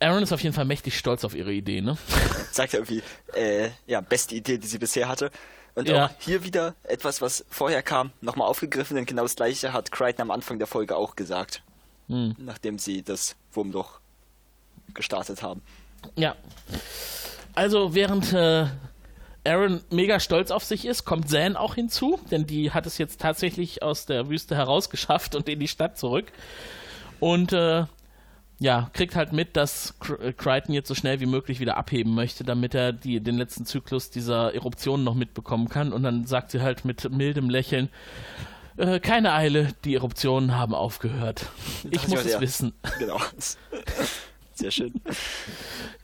Speaker 1: Aaron ist auf jeden Fall mächtig stolz auf ihre Idee, ne? [laughs]
Speaker 2: Sagt er irgendwie, äh, ja, beste Idee, die sie bisher hatte. Und
Speaker 1: Ja.
Speaker 2: auch hier wieder etwas, was vorher kam, nochmal aufgegriffen, denn genau das gleiche hat Crichton am Anfang der Folge auch gesagt.
Speaker 1: Hm.
Speaker 2: Nachdem sie das Wurmloch gestartet haben.
Speaker 1: Ja. Also während äh, Aaron mega stolz auf sich ist, kommt Zan auch hinzu, denn die hat es jetzt tatsächlich aus der Wüste herausgeschafft und in die Stadt zurück. Und äh, ja, kriegt halt mit, dass äh, Crichton jetzt so schnell wie möglich wieder abheben möchte, damit er die, den letzten Zyklus dieser Eruption noch mitbekommen kann. Und dann sagt sie halt mit mildem Lächeln, äh, keine Eile, die Eruptionen haben aufgehört. [laughs] Ich
Speaker 2: Dachte
Speaker 1: muss es
Speaker 2: ja.
Speaker 1: wissen. [laughs]
Speaker 2: Genau. Sehr schön.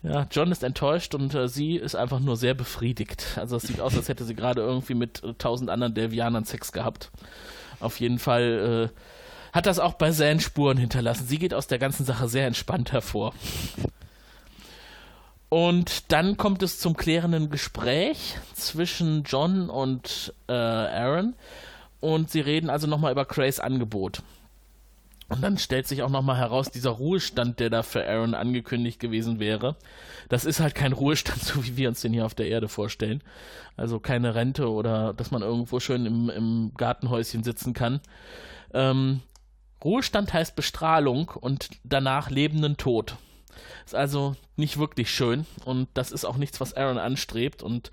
Speaker 1: Ja, John ist enttäuscht und äh, sie ist einfach nur sehr befriedigt. Also es sieht aus, als hätte sie gerade irgendwie mit äh, tausend anderen Delvianern Sex gehabt. Auf jeden Fall äh, hat das auch bei Zan Spuren hinterlassen. Sie geht aus der ganzen Sache sehr entspannt hervor. Und dann kommt es zum klärenden Gespräch zwischen John und äh, Aaron. Und sie reden also nochmal über Crays Angebot. Und dann stellt sich auch nochmal heraus, dieser Ruhestand, der da für Aaron angekündigt gewesen wäre, das ist halt kein Ruhestand, [laughs] so wie wir uns den hier auf der Erde vorstellen. Also keine Rente oder dass man irgendwo schön im, im Gartenhäuschen sitzen kann. Ähm, Ruhestand heißt Bestrahlung und danach lebenden Tod. Ist also nicht wirklich schön und das ist auch nichts, was Aaron anstrebt und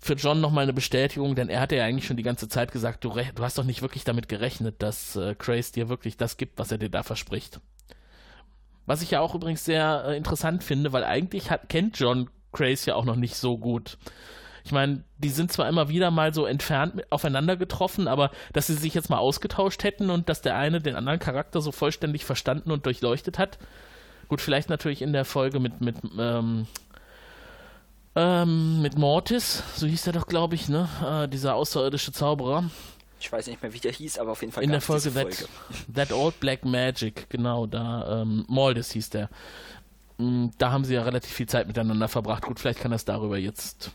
Speaker 1: für John nochmal eine Bestätigung, denn er hatte ja eigentlich schon die ganze Zeit gesagt, du, du hast doch nicht wirklich damit gerechnet, dass äh, Craze dir wirklich das gibt, was er dir da verspricht. Was ich ja auch übrigens sehr äh, interessant finde, weil eigentlich hat, kennt John Craze ja auch noch nicht so gut. Ich meine, die sind zwar immer wieder mal so entfernt aufeinander getroffen, aber dass sie sich jetzt mal ausgetauscht hätten und dass der eine den anderen Charakter so vollständig verstanden und durchleuchtet hat. Gut, vielleicht natürlich in der Folge mit, mit ähm, ähm, mit Mortis, so hieß er doch, glaube ich, ne? Äh, dieser außerirdische Zauberer.
Speaker 2: Ich weiß nicht mehr, wie der hieß, aber auf jeden Fall
Speaker 1: In der Folge,
Speaker 2: diese
Speaker 1: That, [laughs] That Old Black Magic, genau, da, ähm, Mortis hieß der. Mm, Da haben sie ja relativ viel Zeit miteinander verbracht. Gut, vielleicht kann das darüber jetzt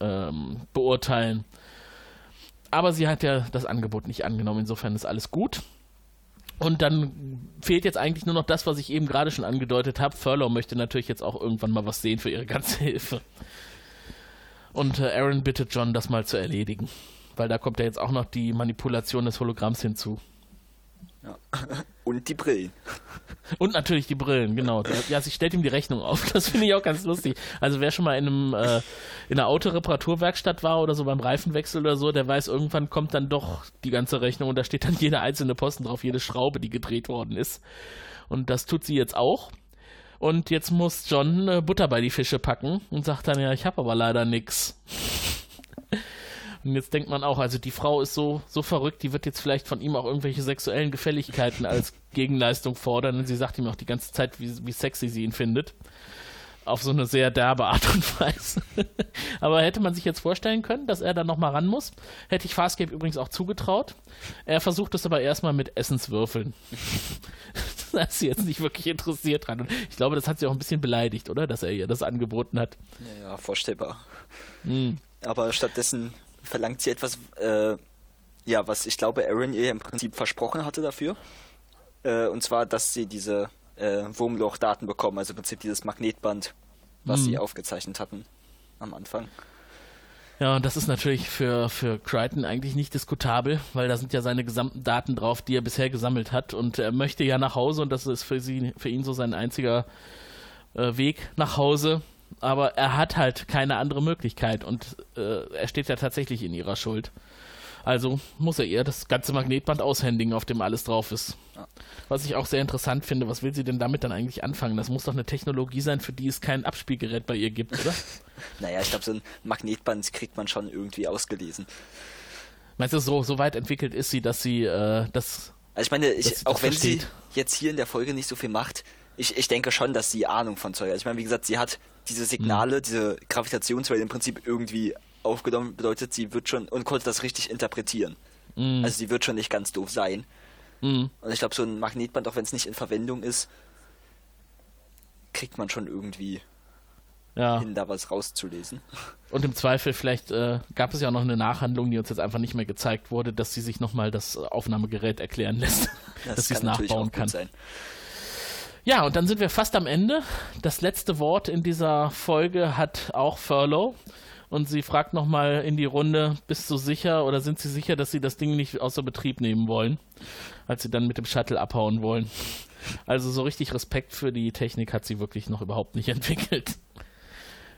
Speaker 1: ähm, beurteilen. Aber sie hat ja das Angebot nicht angenommen, insofern ist alles gut. Und dann fehlt jetzt eigentlich nur noch das, was ich eben gerade schon angedeutet habe. Furlow möchte natürlich jetzt auch irgendwann mal was sehen für ihre [laughs] ganze Hilfe. Und äh, Aaron bittet John, das mal zu erledigen. Weil da kommt ja jetzt auch noch die Manipulation des Hologramms hinzu.
Speaker 2: Ja. [laughs] Und die Brillen. [laughs]
Speaker 1: Und natürlich die Brillen, genau. Ja, sie stellt ihm die Rechnung auf. [laughs] Das finde ich auch ganz lustig. Also wer schon mal in einem äh, in einer Autoreparaturwerkstatt war oder so beim Reifenwechsel oder so, der weiß, irgendwann kommt dann doch die ganze Rechnung und da steht dann jeder einzelne Posten drauf, jede Schraube, die gedreht worden ist. Und das tut sie jetzt auch. Und jetzt muss John äh, Butter bei die Fische packen und sagt dann, ja, ich habe aber leider nix. Und jetzt denkt man auch, also die Frau ist so, so verrückt, die wird jetzt vielleicht von ihm auch irgendwelche sexuellen Gefälligkeiten als [laughs] Gegenleistung fordern. Und sie sagt ihm auch die ganze Zeit, wie, wie sexy sie ihn findet. Auf so eine sehr derbe Art und Weise. [laughs] Aber hätte man sich jetzt vorstellen können, dass er dann nochmal ran muss? Hätte ich Farscape übrigens auch zugetraut. Er versucht es aber erstmal mit Essenswürfeln. [laughs] da ist sie jetzt nicht wirklich interessiert dran. Und ich glaube, das hat sie auch ein bisschen beleidigt, oder? Dass er ihr das angeboten hat.
Speaker 2: Ja, vorstellbar. Mhm. Aber stattdessen verlangt sie etwas, äh, ja, was ich glaube Aaron ihr im Prinzip versprochen hatte dafür. Äh, und zwar, dass sie diese äh, Wurmloch-Daten bekommen, also im Prinzip dieses Magnetband, was mhm. sie aufgezeichnet hatten am Anfang.
Speaker 1: Ja, und das ist natürlich für, für Crichton eigentlich nicht diskutabel, weil da sind ja seine gesamten Daten drauf, die er bisher gesammelt hat. Und er möchte ja nach Hause und das ist für, sie, für ihn so sein einziger äh, Weg nach Hause aber er hat halt keine andere Möglichkeit und äh, er steht ja tatsächlich in ihrer Schuld. Also muss er ihr das ganze Magnetband aushändigen, auf dem alles drauf ist. Was ich auch sehr interessant finde, was will sie denn damit dann eigentlich anfangen? Das muss doch eine Technologie sein, für die es kein Abspielgerät bei ihr gibt, oder? [laughs]
Speaker 2: naja, ich glaube, so ein Magnetband kriegt man schon irgendwie ausgelesen.
Speaker 1: Meinst du, so, so weit entwickelt ist sie, dass sie äh, das.
Speaker 2: Also ich meine, ich, auch wenn sie jetzt hier in der Folge nicht so viel macht, ich, ich denke schon, dass sie Ahnung von Zeug hat. Ich meine, wie gesagt, sie hat diese Signale, mhm. diese Gravitationswelle im Prinzip irgendwie aufgenommen, bedeutet, sie wird schon und konnte das richtig interpretieren. Mhm. Also sie wird schon nicht ganz doof sein. Mhm. Und ich glaube, so ein Magnetband, auch wenn es nicht in Verwendung ist, kriegt man schon irgendwie ja. hin, da was rauszulesen. [laughs]
Speaker 1: Und im Zweifel, vielleicht äh, gab es ja auch noch eine Nachhandlung, die uns jetzt einfach nicht mehr gezeigt wurde, dass sie sich nochmal das Aufnahmegerät erklären lässt, das [laughs] dass sie es nachbauen kann. Sein. Ja, und dann sind wir fast am Ende. Das letzte Wort in dieser Folge hat auch Furlow. Und sie fragt nochmal in die Runde, bist du sicher oder sind sie sicher, dass sie das Ding nicht außer Betrieb nehmen wollen, als sie dann mit dem Shuttle abhauen wollen. Also so richtig Respekt für die Technik hat sie wirklich noch überhaupt nicht [laughs] entwickelt.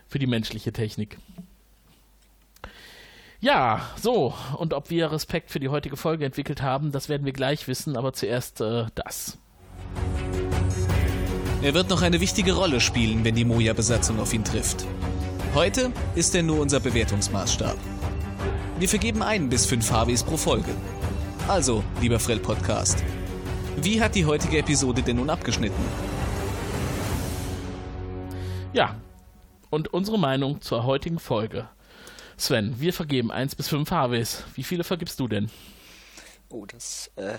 Speaker 1: Für die menschliche Technik. Ja, so. Und ob wir Respekt für die heutige Folge entwickelt haben, das werden wir gleich wissen, aber zuerst äh, das.
Speaker 3: Er wird noch eine wichtige Rolle spielen, wenn die Moja-Besatzung auf ihn trifft. Heute ist er nur unser Bewertungsmaßstab. Wir vergeben ein bis fünf Harveys pro Folge. Also, lieber Frell Podcast, wie hat die heutige Episode denn nun abgeschnitten?
Speaker 1: Ja, und unsere Meinung zur heutigen Folge. Sven, wir vergeben 1 bis 5 Harveys. Wie viele vergibst du denn?
Speaker 2: Oh, das äh,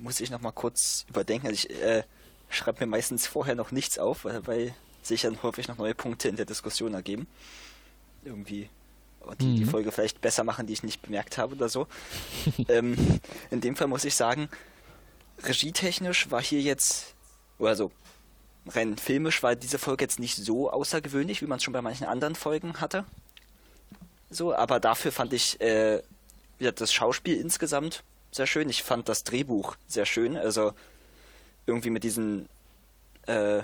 Speaker 2: muss ich nochmal kurz überdenken. Also ich äh, schreibe mir meistens vorher noch nichts auf, weil, sich dann häufig noch neue Punkte in der Diskussion ergeben. Irgendwie die, mhm. die Folge vielleicht besser machen, die ich nicht bemerkt habe oder so. [laughs] ähm, in dem Fall muss ich sagen, regietechnisch war hier jetzt, also rein filmisch war diese Folge jetzt nicht so außergewöhnlich, wie man es schon bei manchen anderen Folgen hatte. So, aber dafür fand ich äh, das Schauspiel insgesamt sehr schön. Ich fand das Drehbuch sehr schön. Also irgendwie mit diesen äh,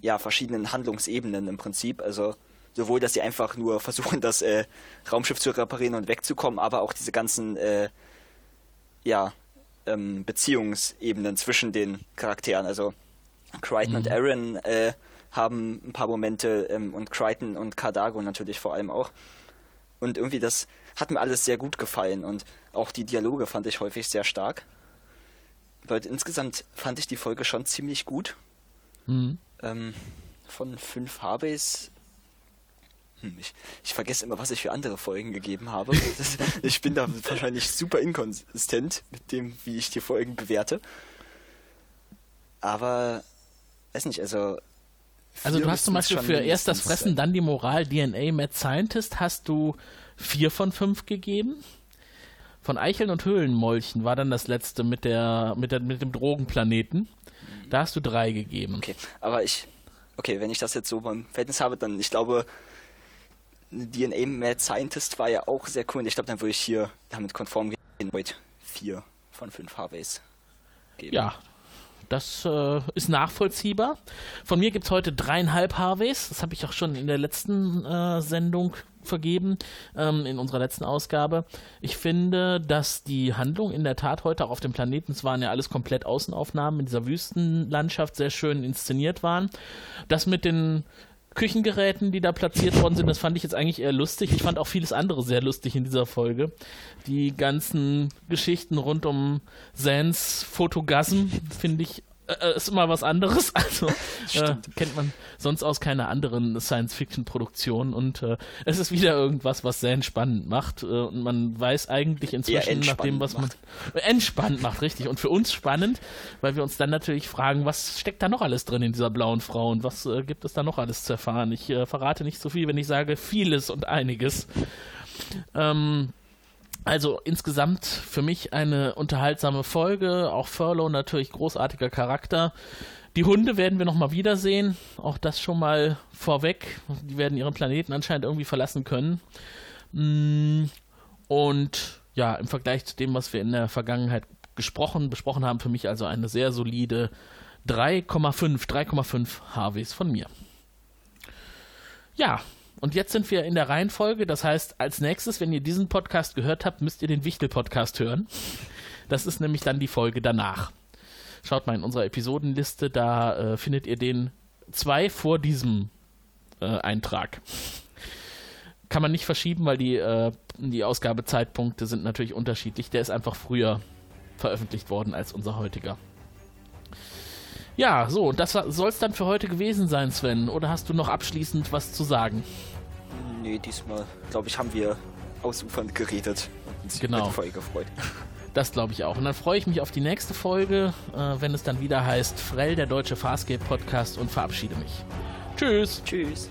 Speaker 2: ja, verschiedenen Handlungsebenen im Prinzip. Also sowohl, dass sie einfach nur [laughs] versuchen, das äh, Raumschiff zu reparieren und wegzukommen, aber auch diese ganzen äh, ja, ähm, Beziehungsebenen zwischen den Charakteren. Also Crichton mhm. und Aaron äh, haben ein paar Momente ähm, und Crichton und Cardago natürlich vor allem auch. Und irgendwie das hat mir alles sehr gut gefallen und auch die Dialoge fand ich häufig sehr stark. Weil insgesamt fand ich die Folge schon ziemlich gut. Mhm. Ähm, von fünf Harveys. Hm, ich, ich, vergesse immer, was ich für andere Folgen gegeben habe. [laughs] ich bin da wahrscheinlich super inkonsistent mit dem, wie ich die Folgen bewerte. Aber, weiß nicht, also.
Speaker 1: Also du hast zum Beispiel für erst das Fressen, dann die Moral, DNA, Mad Scientist, hast du vier von fünf gegeben? Von Eicheln und Höhlenmolchen war dann das letzte mit der mit der mit dem Drogenplaneten. Da hast du drei gegeben.
Speaker 2: Okay, aber ich okay, wenn ich das jetzt so beim Verhältnis habe, dann ich glaube DNA Mad Scientist war ja auch sehr cool. Und ich glaube, dann würde ich hier damit konform gehen. Heute vier von fünf Harveys geben.
Speaker 1: Ja, das äh, ist nachvollziehbar. Von mir gibt es heute dreieinhalb Harveys. Das habe ich auch schon in der letzten äh, Sendung vergeben, ähm, in unserer letzten Ausgabe. Ich finde, dass die Handlung in der Tat heute auch auf dem Planeten, es waren ja alles komplett Außenaufnahmen in dieser Wüstenlandschaft, sehr schön inszeniert waren. Das mit den Küchengeräten, die da platziert worden sind, das fand ich jetzt eigentlich eher lustig. Ich fand auch vieles andere sehr lustig in dieser Folge. Die ganzen Geschichten rund um Sans Fotogasm finde ich äh, ist immer was anderes. [laughs] Also äh, kennt man sonst aus keiner anderen Science-Fiction-Produktion und äh, es ist wieder irgendwas, was sehr entspannend macht äh, und man weiß eigentlich inzwischen nach dem, was man entspannt macht, richtig. Und für uns spannend, weil wir uns dann natürlich fragen, was steckt da noch alles drin in dieser blauen Frau und was äh, gibt es da noch alles zu erfahren? Ich äh, verrate nicht so viel, wenn ich sage vieles und einiges. Ähm, also insgesamt für mich eine unterhaltsame Folge. Auch Furlow natürlich großartiger Charakter. Die Hunde werden wir nochmal wiedersehen. Auch das schon mal vorweg. Die werden ihren Planeten anscheinend irgendwie verlassen können. Mm, und ja, im Vergleich zu dem, was wir in der Vergangenheit gesprochen, besprochen haben, für mich also eine sehr solide 3,5, 3,5 Harveys von mir. Ja, und jetzt sind wir in der Reihenfolge. Das heißt, als nächstes, wenn ihr diesen Podcast gehört habt, müsst ihr den Wichtel-Podcast hören. Das ist nämlich dann die Folge danach. Schaut mal in unserer Episodenliste, da äh, findet ihr den zwei vor diesem äh, Eintrag. Kann man nicht verschieben, weil die, äh, die Ausgabezeitpunkte sind natürlich unterschiedlich. Der ist einfach früher veröffentlicht worden als unser heutiger. Ja, so, und das soll es dann für heute gewesen sein, Sven. Oder hast du noch abschließend was zu sagen?
Speaker 2: Nee, diesmal, glaube ich, haben wir ausufernd geredet und uns genau. über die Folge gefreut. [laughs]
Speaker 1: Das glaube ich auch. Und dann freue ich mich auf die nächste Folge, äh, wenn es dann wieder heißt Frell, der deutsche Farscape Podcast und verabschiede mich. Tschüss.
Speaker 2: Tschüss.